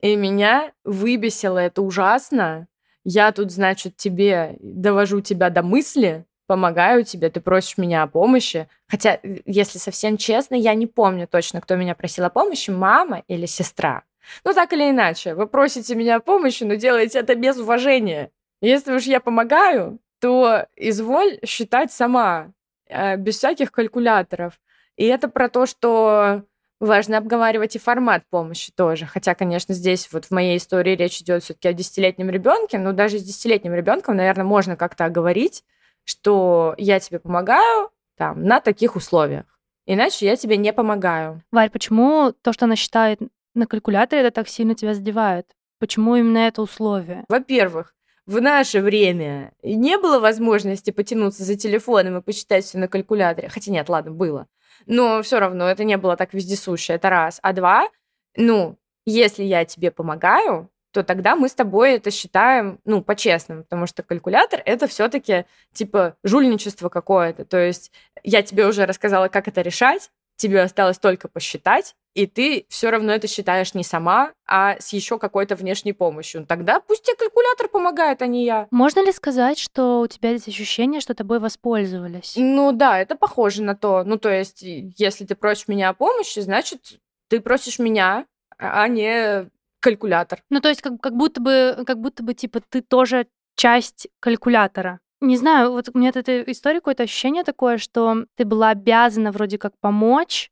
И меня выбесило это ужасно. Я тут, значит, тебе довожу тебя до мысли, помогаю тебе, ты просишь меня о помощи. Хотя, если совсем честно, я не помню точно, кто меня просил о помощи, мама или сестра. Ну, так или иначе, вы просите меня о помощи, но делаете это без уважения. Если уж я помогаю, то изволь считать сама, э, без всяких калькуляторов. И это про то, что важно обговаривать и формат помощи тоже. Хотя, конечно, здесь вот в моей истории речь идет все-таки о десятилетнем ребенке, но даже с десятилетним ребенком, наверное, можно как-то оговорить, что я тебе помогаю там на таких условиях. Иначе я тебе не помогаю. Варь, почему то, что она считает на калькуляторе, это так сильно тебя задевает? Почему именно это условие? Во-первых, в наше время не было возможности потянуться за телефоном и посчитать все на калькуляторе. Хотя нет, ладно, было. Но все равно это не было так вездесуще, это раз. А два, ну, если я тебе помогаю, то тогда мы с тобой это считаем, ну, по-честному, потому что калькулятор — это все таки типа, жульничество какое-то. То есть я тебе уже рассказала, как это решать, тебе осталось только посчитать, и ты все равно это считаешь не сама, а с еще какой-то внешней помощью. Тогда пусть тебе калькулятор помогает, а не я. Можно ли сказать, что у тебя есть ощущение, что тобой воспользовались? Ну да, это похоже на то. Ну, то есть, если ты просишь меня о помощи, значит, ты просишь меня, а не калькулятор. Ну, то есть, как, как будто бы, как будто бы, типа, ты тоже часть калькулятора. Не знаю, вот у меня от этой истории какое-то ощущение такое, что ты была обязана вроде как помочь,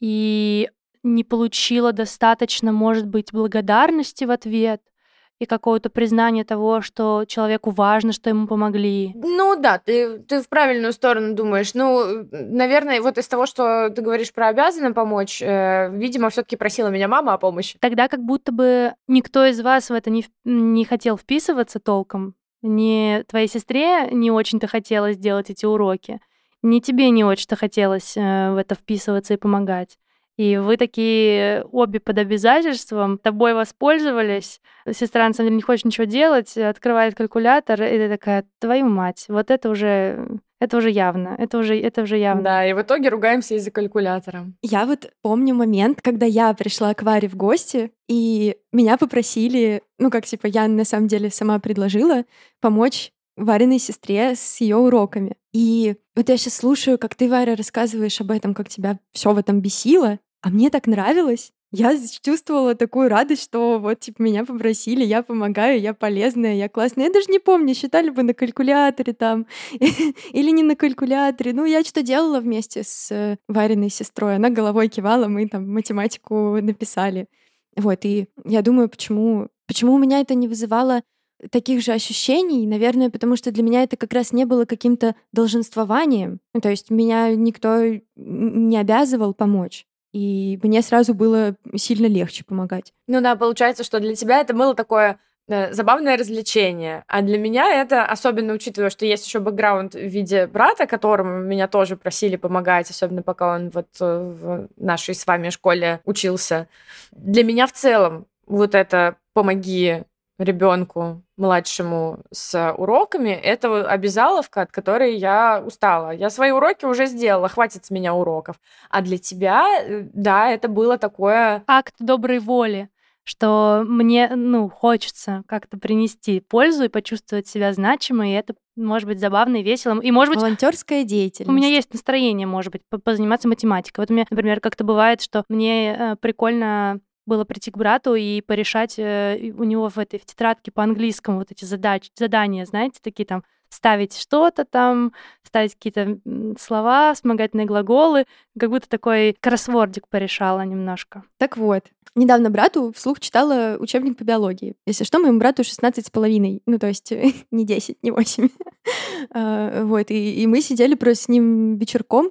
и не получила достаточно, может быть, благодарности в ответ и какого-то признания того, что человеку важно, что ему помогли. Ну да, ты, ты в правильную сторону думаешь. Ну, наверное, вот из того, что ты говоришь про обязана помочь, э, видимо, все-таки просила меня мама о помощи. Тогда как будто бы никто из вас в это не, не хотел вписываться толком. Ни твоей сестре не очень-то хотелось делать эти уроки, ни тебе не очень-то хотелось э, в это вписываться и помогать. И вы такие обе под обязательством, тобой воспользовались. Сестра, на самом деле, не хочет ничего делать, открывает калькулятор, и ты такая, твою мать, вот это уже Это уже явно, это уже, это уже явно. Да, и в итоге ругаемся из-за калькулятора. Я вот помню момент, когда я пришла к Варе в гости, и меня попросили, ну как типа я на самом деле сама предложила помочь Вариной сестре с ее уроками. И вот я сейчас слушаю, как ты, Варя, рассказываешь об этом, как тебя все в этом бесило, а мне так нравилось. Я чувствовала такую радость, что вот, типа, меня попросили, я помогаю, я полезная, я классная. Я даже не помню, считали бы на калькуляторе там или не на калькуляторе. Ну, я что делала вместе с Вариной сестрой. Она головой кивала, мы там математику написали. Вот, и я думаю, почему, почему у меня это не вызывало таких же ощущений, наверное, потому что для меня это как раз не было каким-то долженствованием. То есть меня никто не обязывал помочь. И мне сразу было сильно легче помогать. Ну да, получается, что для тебя это было такое э, забавное развлечение. А для меня это, особенно учитывая, что есть еще бэкграунд в виде брата, которому меня тоже просили помогать, особенно пока он вот э, в нашей с вами школе учился. Для меня в целом вот это «помоги ребенку младшему с уроками, это обязаловка, от которой я устала. Я свои уроки уже сделала, хватит с меня уроков. А для тебя, э, да, это было такое... Акт доброй воли что мне, ну, хочется как-то принести пользу и почувствовать себя значимой, и это может быть забавно и весело. И, может быть... Волонтерская деятельность. У меня есть настроение, может быть, позаниматься математикой. Вот у меня, например, как-то бывает, что мне э, прикольно было прийти к брату и порешать э, у него в этой в тетрадке по английскому вот эти задачи, задания, знаете, такие там ставить что-то там, ставить какие-то слова, вспомогательные глаголы, как будто такой кроссвордик порешала немножко. Так вот, недавно брату вслух читала учебник по биологии. Если что, моему брату 16 с половиной, ну то есть не 10, не 8. А, вот, и, и мы сидели просто с ним вечерком,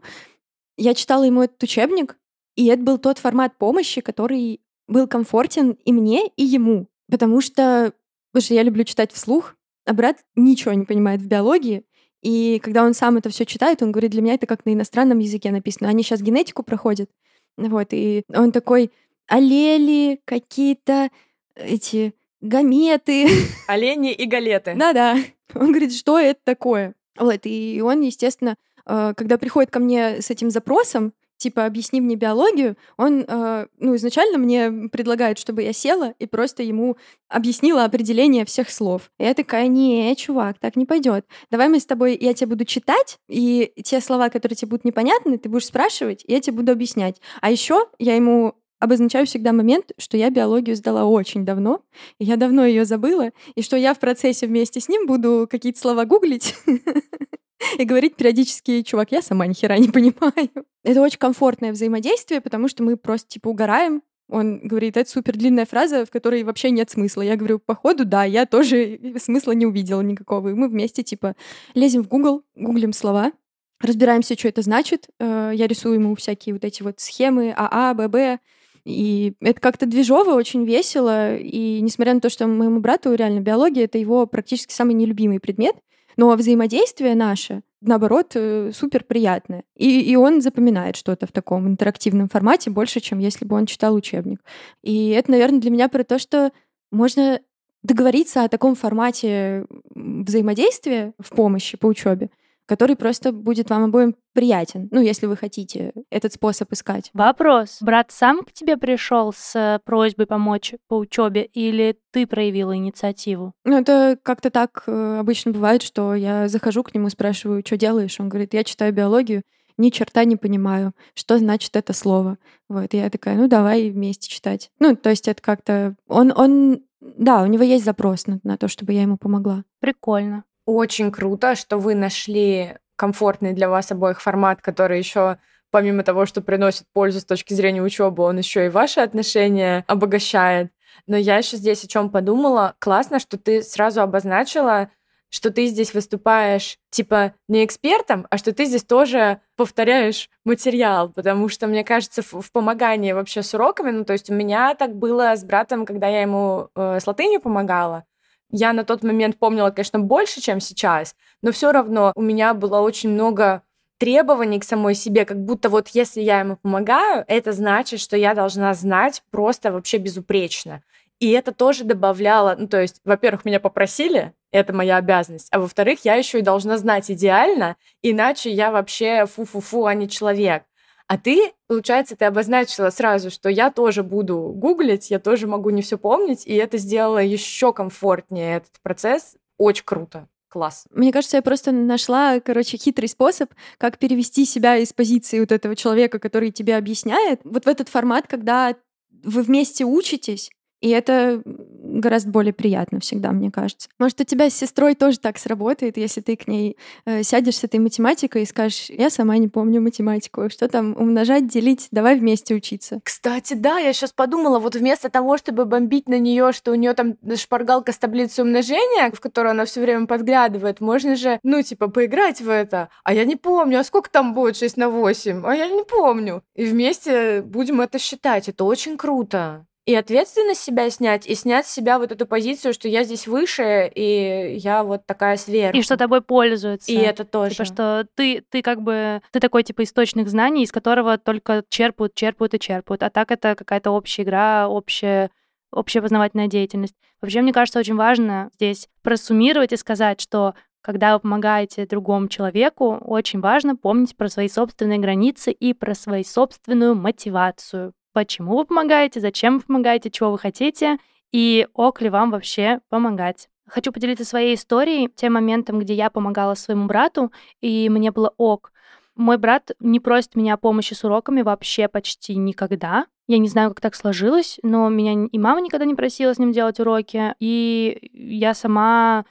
я читала ему этот учебник, и это был тот формат помощи, который был комфортен и мне, и ему. Потому что, потому что я люблю читать вслух, а брат ничего не понимает в биологии. И когда он сам это все читает, он говорит, для меня это как на иностранном языке написано. Они сейчас генетику проходят. Вот, и он такой, аллели, какие-то эти гаметы. Олени и галеты. Да-да. Он говорит, что это такое? Вот, и он, естественно, э, когда приходит ко мне с этим запросом, типа, объясни мне биологию, он, э, ну, изначально мне предлагает, чтобы я села и просто ему объяснила определение всех слов. И я такая, не, чувак, так не пойдет. Давай мы с тобой, я тебе буду читать, и те слова, которые тебе будут непонятны, ты будешь спрашивать, и я тебе буду объяснять. А еще я ему обозначаю всегда момент, что я биологию сдала очень давно, и я давно ее забыла, и что я в процессе вместе с ним буду какие-то слова гуглить, и говорить периодически, чувак, я сама ни хера не понимаю. Это очень комфортное взаимодействие, потому что мы просто типа угораем, он говорит, это супер длинная фраза, в которой вообще нет смысла. Я говорю, походу, да, я тоже смысла не увидела никакого. И мы вместе, типа, лезем в Google, гуглим слова, разбираемся, что это значит. Э, я рисую ему всякие вот эти вот схемы АА, ББ. И это как-то движово, очень весело. И несмотря на то, что моему брату реально биология — это его практически самый нелюбимый предмет, но взаимодействие наше, наоборот, э, супер приятное. И, и он запоминает что-то в таком интерактивном формате больше, чем если бы он читал учебник. И это, наверное, для меня про то, что можно договориться о таком формате взаимодействия в помощи по учебе, который просто будет вам обоим приятен, ну, если вы хотите этот способ искать. Вопрос. Брат сам к тебе пришел с э, просьбой помочь по учебе или ты проявила инициативу? Ну, это как-то так э, обычно бывает, что я захожу к нему, спрашиваю, что делаешь? Он говорит, я читаю биологию, ни черта не понимаю, что значит это слово. Вот, и я такая, ну, давай вместе читать. Ну, то есть это как-то... Он, он да, у него есть запрос на, на то, чтобы я ему помогла. Прикольно. Очень круто, что вы нашли комфортный для вас обоих формат, который еще помимо того, что приносит пользу с точки зрения учебы, он еще и ваши отношения обогащает. Но я еще здесь о чем подумала. Классно, что ты сразу обозначила, что ты здесь выступаешь типа не экспертом, а что ты здесь тоже повторяешь материал, потому что, мне кажется, в, в помогании вообще с уроками, ну, то есть у меня так было с братом, когда я ему э, с латынью помогала, я на тот момент помнила, конечно, больше, чем сейчас, но все равно у меня было очень много требований к самой себе, как будто вот если я ему помогаю, это значит, что я должна знать просто вообще безупречно. И это тоже добавляло, ну, то есть, во-первых, меня попросили, это моя обязанность, а во-вторых, я еще и должна знать идеально, иначе я вообще фу-фу-фу, а не человек. А ты, получается, ты обозначила сразу, что я тоже буду гуглить, я тоже могу не все помнить, и это сделало еще комфортнее этот процесс. Очень круто. Класс. Мне кажется, я просто нашла, короче, хитрый способ, как перевести себя из позиции вот этого человека, который тебе объясняет, вот в этот формат, когда вы вместе учитесь, и это гораздо более приятно всегда, мне кажется. Может, у тебя с сестрой тоже так сработает, если ты к ней э, сядешь с этой математикой и скажешь, я сама не помню математику, что там умножать, делить, давай вместе учиться. Кстати, да, я сейчас подумала, вот вместо того, чтобы бомбить на нее, что у нее там шпаргалка с таблицей умножения, в которую она все время подглядывает, можно же, ну, типа, поиграть в это. А я не помню, а сколько там будет 6 на 8? А я не помню. И вместе будем это считать. Это очень круто и ответственность себя снять, и снять с себя вот эту позицию, что я здесь выше, и я вот такая сверху. И что тобой пользуются. И это тоже. Типа, что ты, ты как бы, ты такой, типа, источник знаний, из которого только черпают, черпают и черпают. А так это какая-то общая игра, общая общая познавательная деятельность. Вообще, мне кажется, очень важно здесь просуммировать и сказать, что когда вы помогаете другому человеку, очень важно помнить про свои собственные границы и про свою собственную мотивацию почему вы помогаете, зачем вы помогаете, чего вы хотите, и ок ли вам вообще помогать. Хочу поделиться своей историей, тем моментом, где я помогала своему брату, и мне было ок. Мой брат не просит меня о помощи с уроками вообще почти никогда. Я не знаю, как так сложилось, но меня и мама никогда не просила с ним делать уроки, и я сама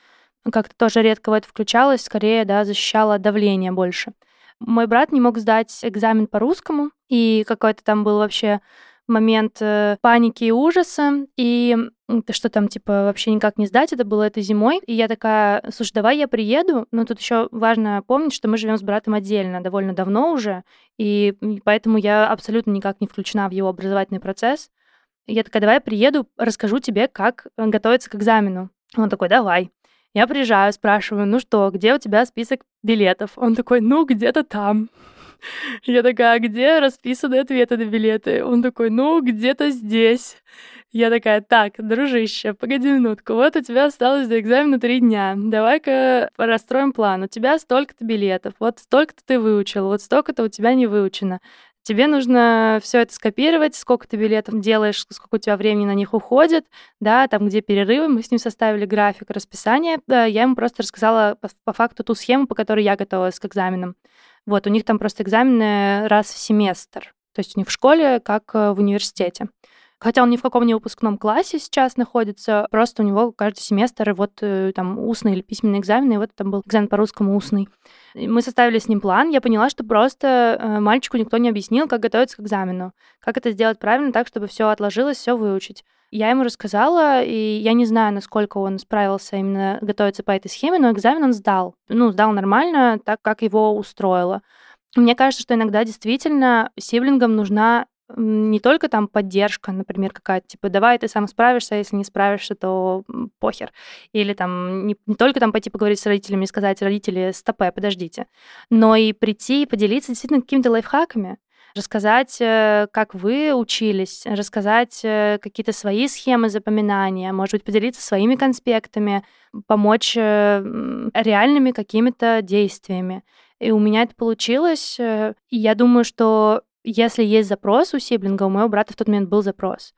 как-то тоже редко в это включалась, скорее, да, защищала давление больше. Мой брат не мог сдать экзамен по русскому, и какой-то там был вообще момент э, паники и ужаса, и что там, типа, вообще никак не сдать, это было это зимой, и я такая, слушай, давай я приеду, но тут еще важно помнить, что мы живем с братом отдельно довольно давно уже, и поэтому я абсолютно никак не включена в его образовательный процесс. Я такая, давай я приеду, расскажу тебе, как готовиться к экзамену. Он такой, давай. Я приезжаю, спрашиваю, ну что, где у тебя список билетов? Он такой, ну, где-то там. Я такая, а где расписаны ответы на билеты? Он такой, ну, где-то здесь. Я такая, так, дружище, погоди минутку, вот у тебя осталось до экзамена три дня. Давай-ка расстроим план. У тебя столько-то билетов, вот столько-то ты выучил, вот столько-то у тебя не выучено. Тебе нужно все это скопировать, сколько ты билетов делаешь, сколько у тебя времени на них уходит, да, там, где перерывы. Мы с ним составили график, расписание. Да, я ему просто рассказала по, по факту ту схему, по которой я готовилась к экзаменам. Вот, у них там просто экзамены раз в семестр. То есть у них в школе, как э, в университете. Хотя он ни в каком не выпускном классе сейчас находится, просто у него каждый семестр вот э, там устный или письменный экзамен, и вот там был экзамен по русскому устный. Мы составили с ним план, я поняла, что просто э, мальчику никто не объяснил, как готовиться к экзамену, как это сделать правильно так, чтобы все отложилось, все выучить. Я ему рассказала, и я не знаю, насколько он справился именно готовиться по этой схеме, но экзамен он сдал. Ну, сдал нормально, так, как его устроило. Мне кажется, что иногда действительно сиблингам нужна не только там поддержка, например, какая-то, типа, давай ты сам справишься, а если не справишься, то похер. Или там не, не только там пойти поговорить с родителями и сказать, родители, стопе, подождите, но и прийти и поделиться действительно какими-то лайфхаками, рассказать, э, как вы учились, рассказать э, какие-то свои схемы запоминания, может быть, поделиться своими конспектами, помочь э, реальными какими-то действиями. И у меня это получилось. И я думаю, что если есть запрос у сиблинга, у моего брата в тот момент был запрос.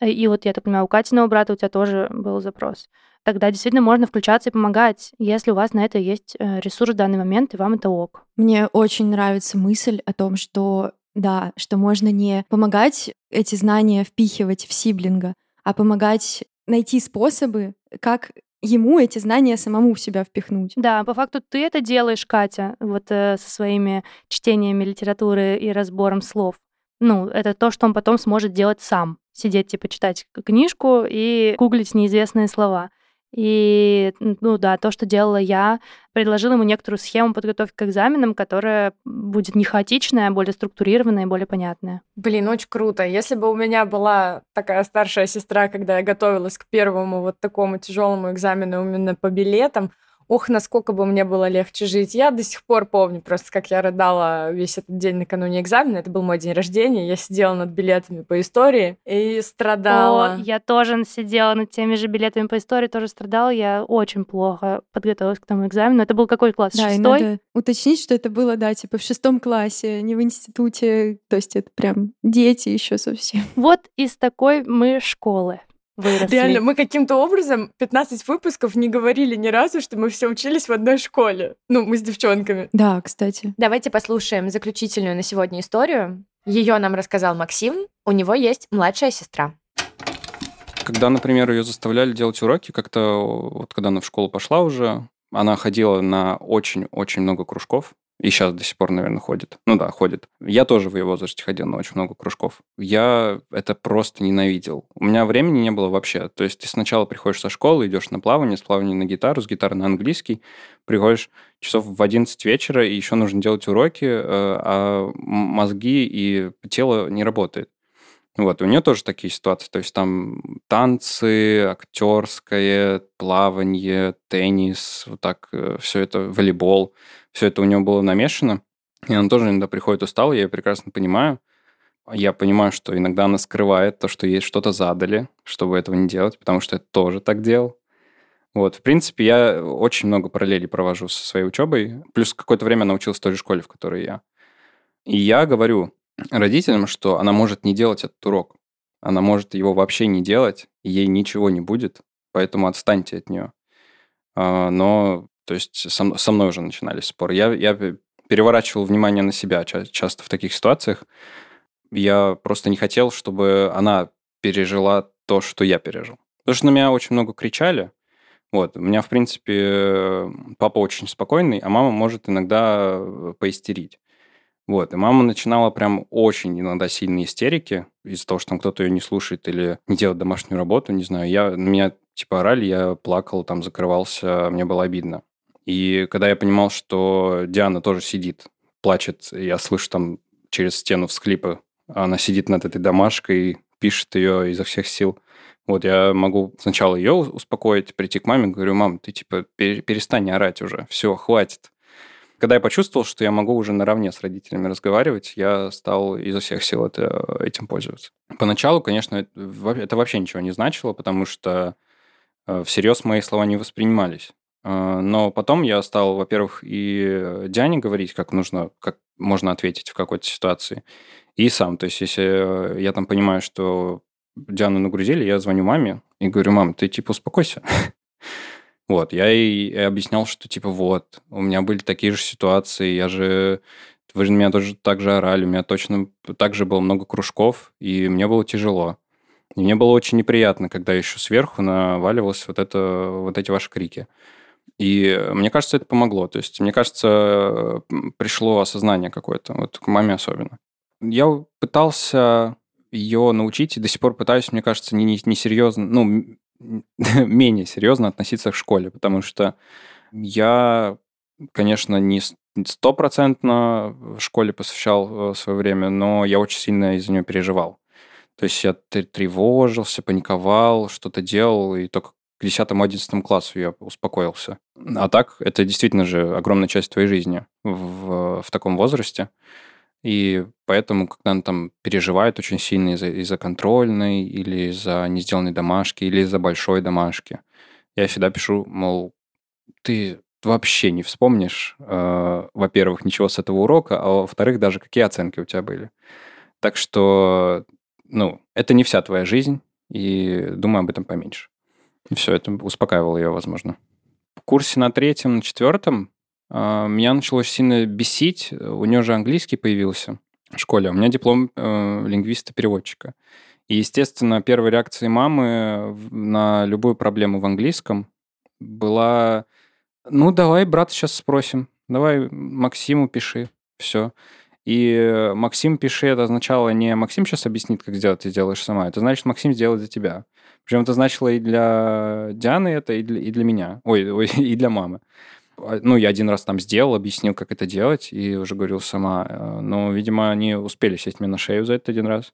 Э, и вот я так понимаю, у Катиного брата у тебя тоже был запрос. Тогда действительно можно включаться и помогать, если у вас на это есть э, ресурс в данный момент, и вам это ок. Мне очень нравится мысль о том, что да, что можно не помогать эти знания впихивать в сиблинга, а помогать найти способы, как ему эти знания самому в себя впихнуть. Да, по факту ты это делаешь, Катя, вот э, со своими чтениями литературы и разбором слов. Ну, это то, что он потом сможет делать сам. Сидеть, типа, читать книжку и гуглить неизвестные слова. И, ну да, то, что делала я, предложила ему некоторую схему подготовки к экзаменам, которая будет не хаотичная, а более структурированная и более понятная. Блин, очень круто. Если бы у меня была такая старшая сестра, когда я готовилась к первому вот такому тяжелому экзамену именно по билетам, ох, насколько бы мне было легче жить. Я до сих пор помню просто, как я рыдала весь этот день накануне экзамена. Это был мой день рождения. Я сидела над билетами по истории и страдала. О, я тоже сидела над теми же билетами по истории, тоже страдала. Я очень плохо подготовилась к тому экзамену. Это был какой класс? Да, и Шестой? надо уточнить, что это было, да, типа в шестом классе, не в институте. То есть это прям дети еще совсем. Вот из такой мы школы выросли. Реально, мы каким-то образом 15 выпусков не говорили ни разу, что мы все учились в одной школе. Ну, мы с девчонками. Да, кстати. Давайте послушаем заключительную на сегодня историю. Ее нам рассказал Максим. У него есть младшая сестра. Когда, например, ее заставляли делать уроки, как-то вот когда она в школу пошла уже, она ходила на очень-очень много кружков. И сейчас до сих пор, наверное, ходит. Ну да, ходит. Я тоже в ее возрасте ходил на очень много кружков. Я это просто ненавидел. У меня времени не было вообще. То есть ты сначала приходишь со школы, идешь на плавание, с плавания на гитару, с гитары на английский, приходишь часов в 11 вечера, и еще нужно делать уроки, э, а мозги и тело не работает. Вот, у нее тоже такие ситуации. То есть там танцы, актерское, плавание, теннис, вот так э, все это, волейбол, все это у нее было намешано. И она тоже иногда приходит усталой, я ее прекрасно понимаю. Я понимаю, что иногда она скрывает то, что ей что-то задали, чтобы этого не делать, потому что я тоже так делал. Вот, в принципе, я очень много параллелей провожу со своей учебой. Плюс какое-то время она училась в той же школе, в которой я. И я говорю, родителям, что она может не делать этот урок. Она может его вообще не делать, и ей ничего не будет, поэтому отстаньте от нее. А, но, то есть, со, мной уже начинались споры. Я, я переворачивал внимание на себя часто в таких ситуациях. Я просто не хотел, чтобы она пережила то, что я пережил. Потому что на меня очень много кричали. Вот. У меня, в принципе, папа очень спокойный, а мама может иногда э, поистерить. Вот, и мама начинала прям очень иногда сильные истерики из-за того, что там кто-то ее не слушает или не делает домашнюю работу, не знаю. Я, на меня типа орали, я плакал, там закрывался, мне было обидно. И когда я понимал, что Диана тоже сидит, плачет, я слышу там через стену всклипы, она сидит над этой домашкой, пишет ее изо всех сил. Вот я могу сначала ее успокоить, прийти к маме, говорю, мам, ты типа перестань орать уже, все, хватит. Когда я почувствовал, что я могу уже наравне с родителями разговаривать, я стал изо всех сил это, этим пользоваться. Поначалу, конечно, это вообще ничего не значило, потому что э, всерьез мои слова не воспринимались. Э, но потом я стал, во-первых, и Диане говорить, как нужно, как можно ответить в какой-то ситуации, и сам. То есть, если я там понимаю, что Диану нагрузили, я звоню маме и говорю, мам, ты типа успокойся. Вот, я и объяснял, что типа вот, у меня были такие же ситуации, я же... Вы же меня тоже так же орали, у меня точно так же было много кружков, и мне было тяжело. И мне было очень неприятно, когда еще сверху наваливалось вот, это, вот эти ваши крики. И мне кажется, это помогло. То есть, мне кажется, пришло осознание какое-то, вот к маме особенно. Я пытался ее научить, и до сих пор пытаюсь, мне кажется, не, не, не ну, менее серьезно относиться к школе, потому что я, конечно, не стопроцентно в школе посвящал э, свое время, но я очень сильно из-за нее переживал. То есть я тревожился, паниковал, что-то делал, и только к 10-11 классу я успокоился. А так, это действительно же огромная часть твоей жизни в, в таком возрасте. И поэтому, когда он там переживает очень сильно из-за из контрольной, или из-за не сделанной домашки, или из-за большой домашки, я всегда пишу, мол, ты вообще не вспомнишь, э, во-первых, ничего с этого урока, а во-вторых, даже какие оценки у тебя были. Так что, ну, это не вся твоя жизнь, и думаю об этом поменьше. И все, это успокаивало ее, возможно. В курсе на третьем, на четвертом меня начало очень сильно бесить. У нее же английский появился в школе. У меня диплом э, лингвиста-переводчика. И, естественно, первой реакцией мамы на любую проблему в английском была, ну, давай, брат, сейчас спросим. Давай Максиму пиши. Все. И Максим пиши, это означало не Максим сейчас объяснит, как сделать, ты сделаешь сама. Это значит, Максим сделает за тебя. Причем это значило и для Дианы это, и для, и для меня. Ой, ой, и для мамы. А, ну, я один раз там сделал, объяснил, как это делать, и уже говорил сама. Э, но, видимо, они успели сесть мне на шею за этот один раз.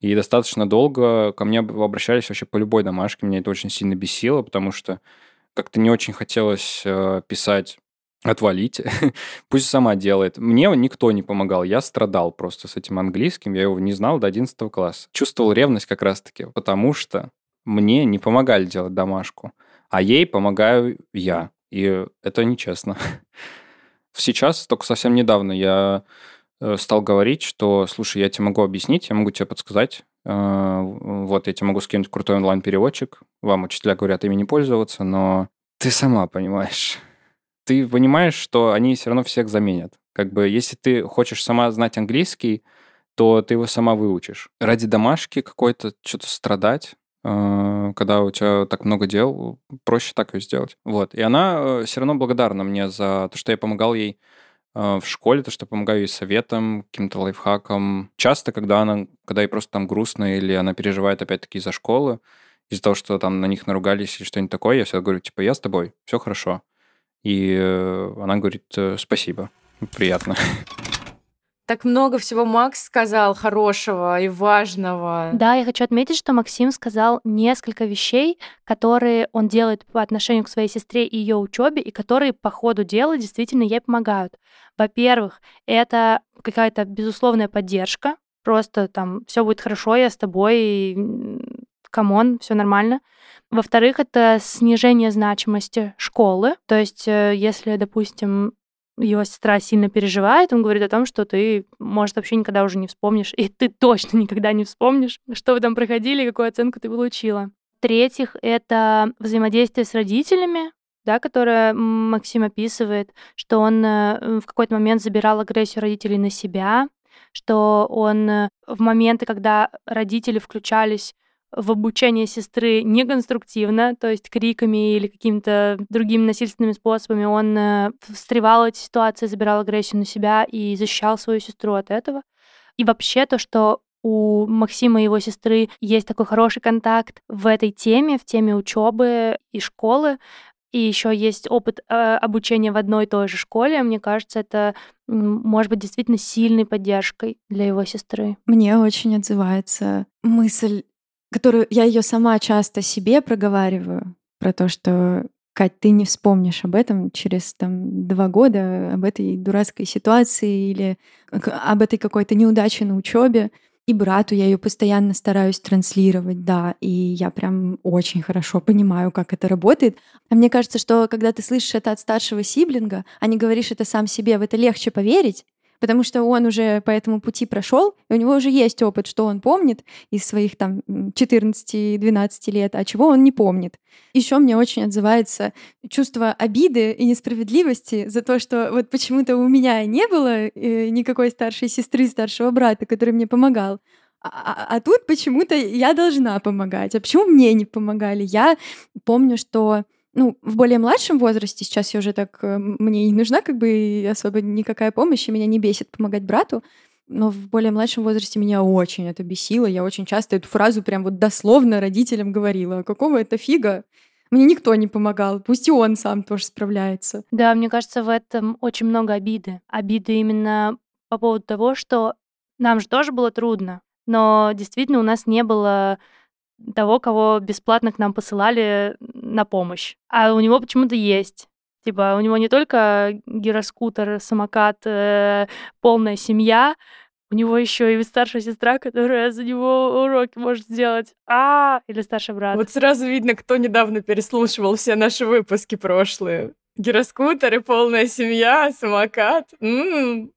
И достаточно долго ко мне обращались вообще по любой домашке. Меня это очень сильно бесило, потому что как-то не очень хотелось э, писать отвалите, пусть сама делает. Мне никто не помогал, я страдал просто с этим английским, я его не знал до 11 класса. Чувствовал ревность как раз-таки, потому что мне не помогали делать домашку, а ей помогаю я, и это нечестно. Сейчас, только совсем недавно, я э, стал говорить, что, слушай, я тебе могу объяснить, я могу тебе подсказать, э, вот, я тебе могу скинуть крутой онлайн-переводчик, вам учителя говорят ими не пользоваться, но ты сама понимаешь ты понимаешь, что они все равно всех заменят. Как бы, если ты хочешь сама знать английский, то ты его сама выучишь. Ради домашки какой-то что-то страдать, когда у тебя так много дел, проще так ее сделать. Вот. И она э, все равно благодарна мне за то, что я помогал ей э, в школе, то, что помогаю ей советом, каким-то лайфхаком. Часто, когда она, когда ей просто там грустно или она переживает опять-таки из-за школы, из-за того, что там на них наругались или что-нибудь такое, я всегда говорю, типа, я с тобой, все хорошо. И э, она говорит, э, спасибо, приятно. Так много всего Макс сказал хорошего и важного. Да, я хочу отметить, что Максим сказал несколько вещей, которые он делает по отношению к своей сестре и ее учебе, и которые по ходу дела действительно ей помогают. Во-первых, это какая-то безусловная поддержка, просто там все будет хорошо, я с тобой, come on, все нормально. Во-вторых, это снижение значимости школы. То есть, э, если, допустим, его сестра сильно переживает, он говорит о том, что ты, может, вообще никогда уже не вспомнишь, и ты точно никогда не вспомнишь, что вы там проходили, какую оценку ты получила. В-третьих, это взаимодействие с родителями, да, которое Максим описывает, что он э, в какой-то момент забирал агрессию родителей на себя, что он э, в моменты, когда родители включались в обучение сестры неконструктивно, то есть криками или какими-то другими насильственными способами. Он э, встревал эти ситуации, забирал агрессию на себя и защищал свою сестру от этого. И вообще то, что у Максима и его сестры есть такой хороший контакт в этой теме, в теме учебы и школы, и еще есть опыт э, обучения в одной и той же школе, мне кажется, это может быть действительно сильной поддержкой для его сестры. Мне очень отзывается мысль которую я ее сама часто себе проговариваю, про то, что Кать, ты не вспомнишь об этом через там, два года, об этой дурацкой ситуации или об этой какой-то неудаче на учебе. И брату я ее постоянно стараюсь транслировать, да, и я прям очень хорошо понимаю, как это работает. А мне кажется, что когда ты слышишь это от старшего сиблинга, а не говоришь это сам себе, в это легче поверить, потому что он уже по этому пути прошел, и у него уже есть опыт, что он помнит из своих там 14-12 лет, а чего он не помнит. Еще мне очень отзывается чувство обиды и несправедливости за то, что вот почему-то у меня не было э, никакой старшей сестры, старшего брата, который мне помогал. А, а, а тут почему-то я должна помогать. А почему мне не помогали? Я помню, что ну, в более младшем возрасте, сейчас я уже так, э, мне не нужна как бы особо никакая помощь, и меня не бесит помогать брату, но в более младшем возрасте меня очень это бесило. Я очень часто эту фразу прям вот дословно родителям говорила. Какого это фига? Мне никто не помогал, пусть и он сам тоже справляется. Да, мне кажется, в этом очень много обиды. Обиды именно по поводу того, что нам же тоже было трудно, но действительно у нас не было того, кого бесплатно к нам посылали на помощь. А у него почему-то есть. Типа, у него не только гироскутер, самокат, э, полная семья, у него еще и старшая сестра, которая за него уроки может сделать. А, или старший брат. Вот сразу видно, кто недавно переслушивал все наши выпуски прошлые. Гироскутер и полная семья, самокат. М-м.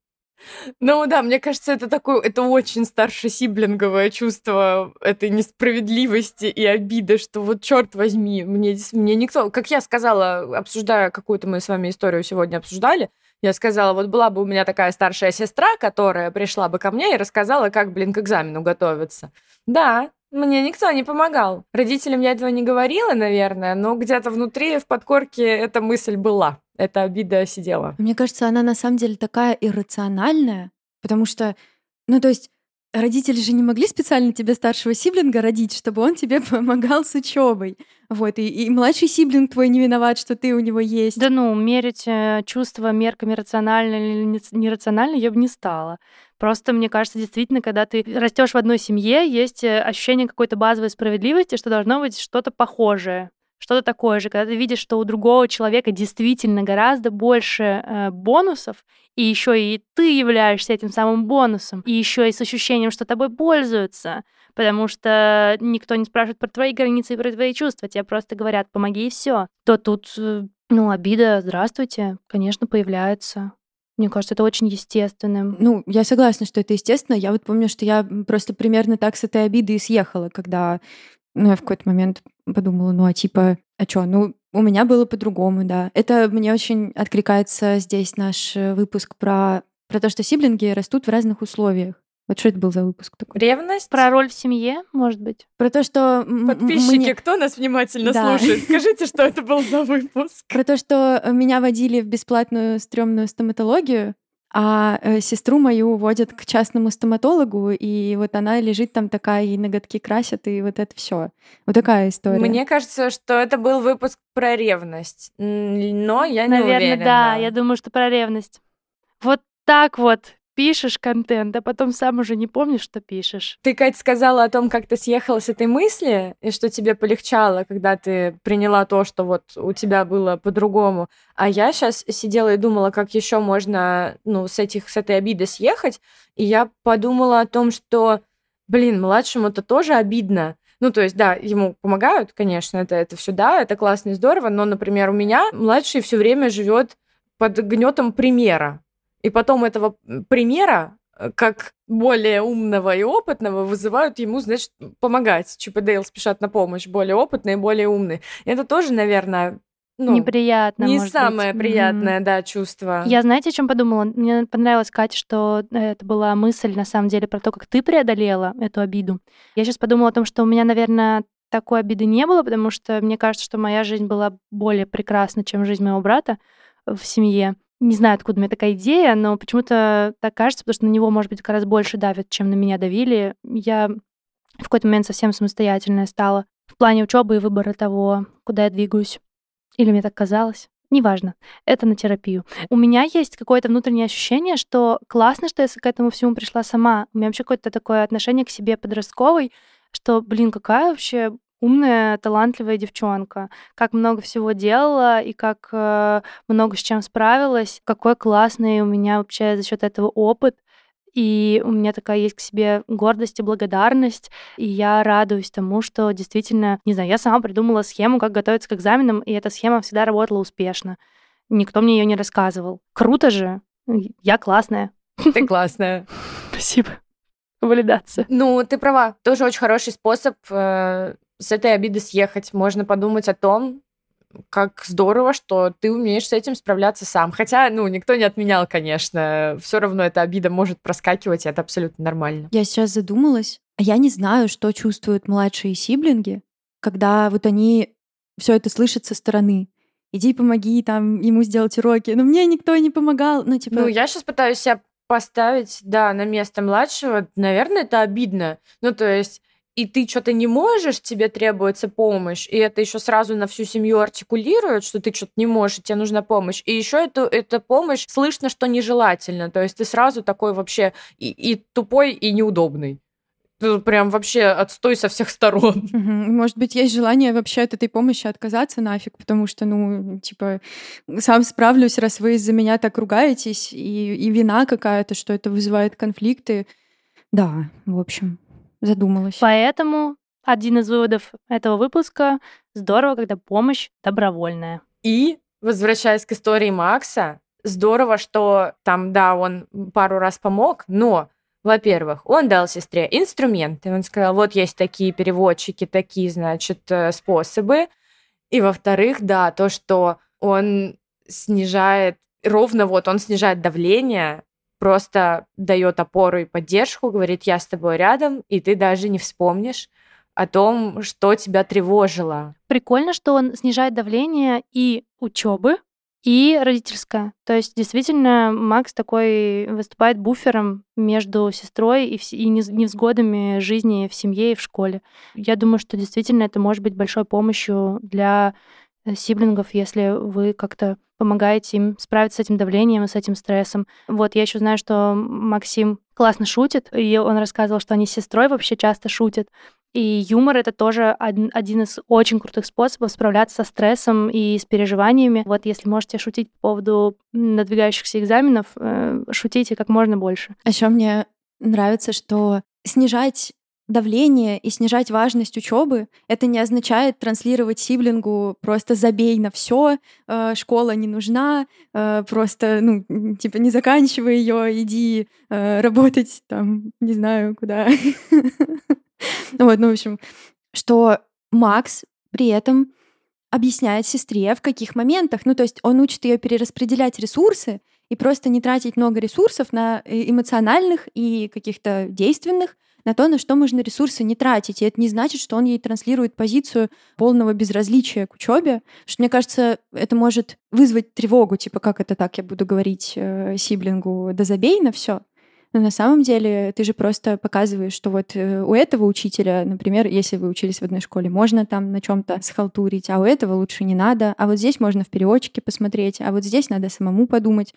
Ну да, мне кажется, это такое, это очень старшесиблинговое чувство этой несправедливости и обиды, что вот черт возьми, мне, мне никто, как я сказала, обсуждая какую-то мы с вами историю сегодня обсуждали, я сказала, вот была бы у меня такая старшая сестра, которая пришла бы ко мне и рассказала, как, блин, к экзамену готовиться. Да, мне никто не помогал. Родителям я этого не говорила, наверное, но где-то внутри, в подкорке, эта мысль была эта обида сидела. Мне кажется, она на самом деле такая иррациональная, потому что, ну, то есть родители же не могли специально тебе старшего сиблинга родить, чтобы он тебе помогал с учебой. Вот, и, и младший сиблинг твой не виноват, что ты у него есть. Да ну, мерить э, чувства мерками рационально или нерационально я бы не стала. Просто, мне кажется, действительно, когда ты растешь в одной семье, есть э, ощущение какой-то базовой справедливости, что должно быть что-то похожее что-то такое же, когда ты видишь, что у другого человека действительно гораздо больше э, бонусов, и еще и ты являешься этим самым бонусом, и еще и с ощущением, что тобой пользуются, потому что никто не спрашивает про твои границы и про твои чувства, тебе просто говорят, помоги и все, то тут, э, ну, обида, здравствуйте, конечно, появляется. Мне кажется, это очень естественным. Ну, я согласна, что это естественно. Я вот помню, что я просто примерно так с этой обидой съехала, когда ну, я в какой-то момент подумала, ну, а типа, а что, ну, у меня было по-другому, да. Это мне очень откликается здесь наш э, выпуск про, про то, что сиблинги растут в разных условиях. Вот что это был за выпуск такой? Ревность? Про роль в семье, может быть? Про то, что... Подписчики, мне... кто нас внимательно да. слушает, скажите, что это был за выпуск. Про то, что меня водили в бесплатную стрёмную стоматологию, а э, сестру мою водят к частному стоматологу, и вот она лежит там такая, и ноготки красят, и вот это все. Вот такая история. Мне кажется, что это был выпуск про ревность, но я не Наверное, уверена. да, я думаю, что про ревность. Вот так вот пишешь контент, а потом сам уже не помнишь, что пишешь. Ты, Кать, сказала о том, как ты съехала с этой мысли, и что тебе полегчало, когда ты приняла то, что вот у тебя было по-другому. А я сейчас сидела и думала, как еще можно, ну, с, этих, с этой обиды съехать, и я подумала о том, что, блин, младшему-то тоже обидно. Ну, то есть, да, ему помогают, конечно, это, это все, да, это классно и здорово, но, например, у меня младший все время живет под гнетом примера. И потом этого примера, э, как более умного и опытного, вызывают ему, значит, помогать. Чип и Дейл спешат на помощь, более опытные, более умные. Это тоже, наверное, ну, неприятно. Не самое быть. приятное, mm-hmm. да, чувство. Я знаете, о чем подумала? Мне понравилось, Катя, что это была мысль на самом деле про то, как ты преодолела эту обиду. Я сейчас подумала о том, что у меня, наверное, такой обиды не было, потому что мне кажется, что моя жизнь была более прекрасна, чем жизнь моего брата в семье. Не знаю, откуда у меня такая идея, но почему-то так кажется, потому что на него, может быть, раз больше давят, чем на меня давили. Я в какой-то момент совсем самостоятельная стала в плане учебы и выбора того, куда я двигаюсь. Или мне так казалось. Неважно, это на терапию. У меня есть какое-то внутреннее ощущение, что классно, что я к этому всему пришла сама. У меня вообще какое-то такое отношение к себе подростковой, что, блин, какая вообще умная, талантливая девчонка, как много всего делала и как э, много с чем справилась, какой классный у меня вообще за счет этого опыт. И у меня такая есть к себе гордость и благодарность. И я радуюсь тому, что действительно, не знаю, я сама придумала схему, как готовиться к экзаменам, и эта схема всегда работала успешно. Никто мне ее не рассказывал. Круто же. Я классная. Ты классная. Спасибо. Валидация. Ну, ты права. Тоже очень хороший способ э, с этой обиды съехать. Можно подумать о том, как здорово, что ты умеешь с этим справляться сам. Хотя, ну, никто не отменял, конечно. Все равно эта обида может проскакивать, и это абсолютно нормально. Я сейчас задумалась. А я не знаю, что чувствуют младшие сиблинги, когда вот они все это слышат со стороны. Иди помоги там ему сделать уроки. Но мне никто не помогал. Ну, типа... Ну, я сейчас пытаюсь себя поставить, да, на место младшего. Наверное, это обидно. Ну, то есть и ты что-то не можешь, тебе требуется помощь, и это еще сразу на всю семью артикулирует, что ты что-то не можешь, тебе нужна помощь. И еще эту, эта помощь слышно, что нежелательно. То есть ты сразу такой вообще и, и тупой, и неудобный. Прям вообще отстой со всех сторон. Может быть, есть желание вообще от этой помощи отказаться нафиг, потому что, ну, типа, сам справлюсь, раз вы из-за меня так ругаетесь, и, и вина какая-то, что это вызывает конфликты. Да, в общем задумалась. Поэтому один из выводов этого выпуска — здорово, когда помощь добровольная. И, возвращаясь к истории Макса, здорово, что там, да, он пару раз помог, но во-первых, он дал сестре инструменты. Он сказал, вот есть такие переводчики, такие, значит, э, способы. И во-вторых, да, то, что он снижает, ровно вот он снижает давление просто дает опору и поддержку, говорит, я с тобой рядом, и ты даже не вспомнишь о том, что тебя тревожило. Прикольно, что он снижает давление и учебы, и родительское. То есть действительно Макс такой выступает буфером между сестрой и, и невзгодами жизни в семье и в школе. Я думаю, что действительно это может быть большой помощью для сиблингов, если вы как-то помогаете им справиться с этим давлением и с этим стрессом. Вот, я еще знаю, что Максим классно шутит, и он рассказывал, что они с сестрой вообще часто шутят. И юмор — это тоже один из очень крутых способов справляться со стрессом и с переживаниями. Вот если можете шутить по поводу надвигающихся экзаменов, э, шутите как можно больше. А еще мне нравится, что снижать давление и снижать важность учебы, это не означает транслировать сиблингу просто забей на все, э, школа не нужна, э, просто, ну, типа, не заканчивай ее, иди э, работать там, не знаю, куда. Вот, ну, в общем, что Макс при этом объясняет сестре, в каких моментах. Ну, то есть он учит ее перераспределять ресурсы и просто не тратить много ресурсов на эмоциональных и каких-то действенных, на то, на что можно ресурсы не тратить. И это не значит, что он ей транслирует позицию полного безразличия к учебе. Что мне кажется, это может вызвать тревогу, типа, как это так, я буду говорить э, сиблингу, да забей на все. Но на самом деле ты же просто показываешь, что вот э, у этого учителя, например, если вы учились в одной школе, можно там на чем-то схалтурить, а у этого лучше не надо, а вот здесь можно в переводчике посмотреть, а вот здесь надо самому подумать.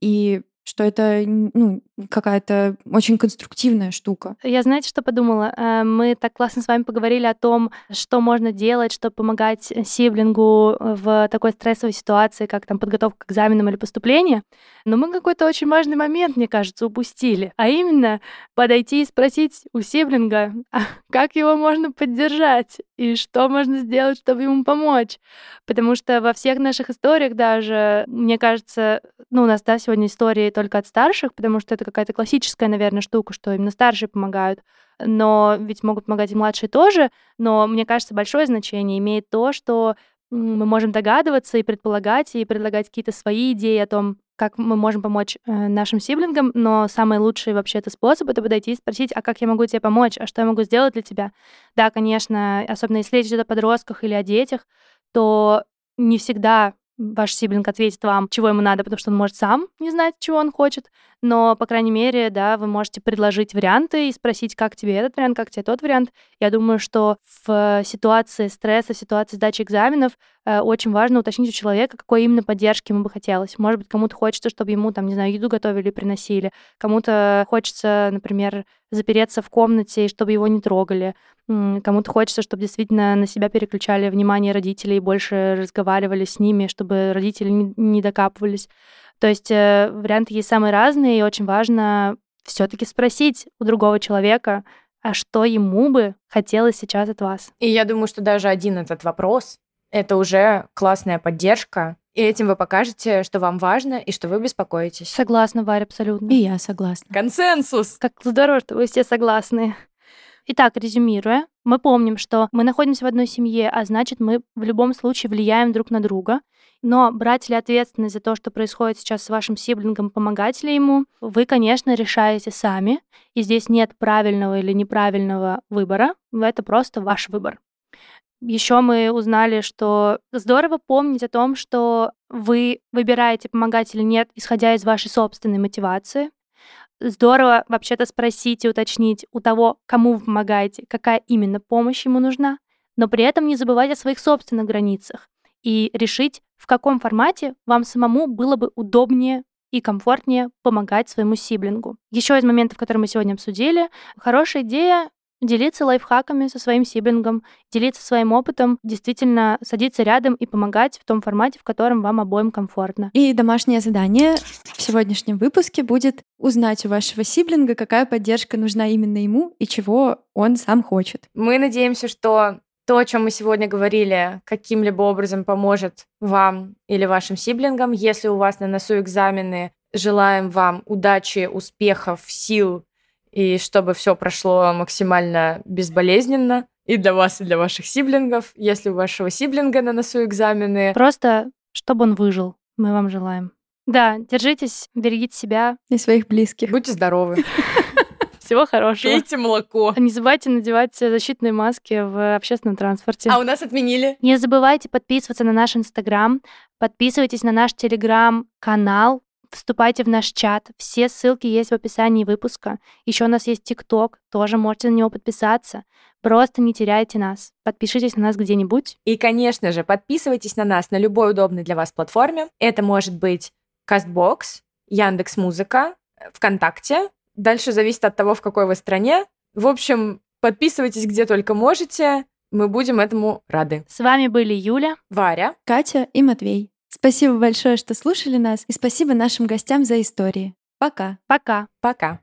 И что это ну, какая-то очень конструктивная штука. Я знаете, что подумала? Э, мы так классно с вами поговорили о том, что можно делать, чтобы помогать сиблингу в такой стрессовой ситуации, как там подготовка к экзаменам или поступление. Но мы какой-то очень важный момент, мне кажется, упустили. А именно подойти и спросить у сиблинга, а как его можно поддержать и что можно сделать, чтобы ему помочь. Потому что во всех наших историях даже, мне кажется, ну, у нас, да, сегодня истории только от старших, потому что это какая-то классическая, наверное, штука, что именно старшие помогают. Но ведь могут помогать и младшие тоже. Но мне кажется, большое значение имеет то, что мы можем догадываться и предполагать, и предлагать какие-то свои идеи о том, как мы можем помочь э, нашим сиблингам, но самый лучший вообще-то способ — это подойти и спросить, а как я могу тебе помочь, а что я могу сделать для тебя? Да, конечно, особенно если речь идет о подростках или о детях, то не всегда ваш сиблинг ответит вам, чего ему надо, потому что он может сам не знать, чего он хочет. Но, по крайней мере, да, вы можете предложить варианты и спросить, как тебе этот вариант, как тебе тот вариант. Я думаю, что в ситуации стресса, в ситуации сдачи экзаменов э, очень важно уточнить у человека, какой именно поддержки ему бы хотелось. Может быть, кому-то хочется, чтобы ему, там, не знаю, еду готовили, приносили. Кому-то хочется, например, запереться в комнате, и чтобы его не трогали. Кому-то хочется, чтобы действительно на себя переключали внимание родителей и больше разговаривали с ними, чтобы родители не докапывались. То есть э, варианты есть самые разные, и очень важно все-таки спросить у другого человека, а что ему бы хотелось сейчас от вас. И я думаю, что даже один этот вопрос — это уже классная поддержка, и этим вы покажете, что вам важно и что вы беспокоитесь. Согласна, Варя, абсолютно. И я согласна. Консенсус! Как здорово, что вы все согласны. Итак, резюмируя, мы помним, что мы находимся в одной семье, а значит, мы в любом случае влияем друг на друга. Но брать ли ответственность за то, что происходит сейчас с вашим сиблингом, помогать ли ему, вы, конечно, решаете сами. И здесь нет правильного или неправильного выбора. Это просто ваш выбор. Еще мы узнали, что здорово помнить о том, что вы выбираете помогать или нет, исходя из вашей собственной мотивации здорово вообще-то спросить и уточнить у того, кому вы помогаете, какая именно помощь ему нужна, но при этом не забывать о своих собственных границах и решить, в каком формате вам самому было бы удобнее и комфортнее помогать своему сиблингу. Еще из моментов, которые мы сегодня обсудили, хорошая идея делиться лайфхаками со своим сиблингом, делиться своим опытом, действительно садиться рядом и помогать в том формате, в котором вам обоим комфортно. И домашнее задание в сегодняшнем выпуске будет узнать у вашего сиблинга, какая поддержка нужна именно ему и чего он сам хочет. Мы надеемся, что то, о чем мы сегодня говорили, каким-либо образом поможет вам или вашим сиблингам. Если у вас на носу экзамены, желаем вам удачи, успехов, сил и чтобы все прошло максимально безболезненно и для вас, и для ваших сиблингов. Если у вашего сиблинга на носу экзамены... Просто, чтобы он выжил, мы вам желаем. Да, держитесь, берегите себя. И своих близких. Будьте здоровы. Всего хорошего. Пейте молоко. Не забывайте надевать защитные маски в общественном транспорте. А у нас отменили. Не забывайте подписываться на наш Инстаграм, подписывайтесь на наш Телеграм-канал, Вступайте в наш чат. Все ссылки есть в описании выпуска. Еще у нас есть ТикТок, тоже можете на него подписаться. Просто не теряйте нас. Подпишитесь на нас где-нибудь. И, конечно же, подписывайтесь на нас на любой удобной для вас платформе. Это может быть Castbox, Яндекс Музыка, ВКонтакте. Дальше зависит от того, в какой вы стране. В общем, Подписывайтесь где только можете. Мы будем этому рады. С вами были Юля, Варя. Катя и Матвей. Спасибо большое, что слушали нас, и спасибо нашим гостям за истории. Пока. Пока. Пока.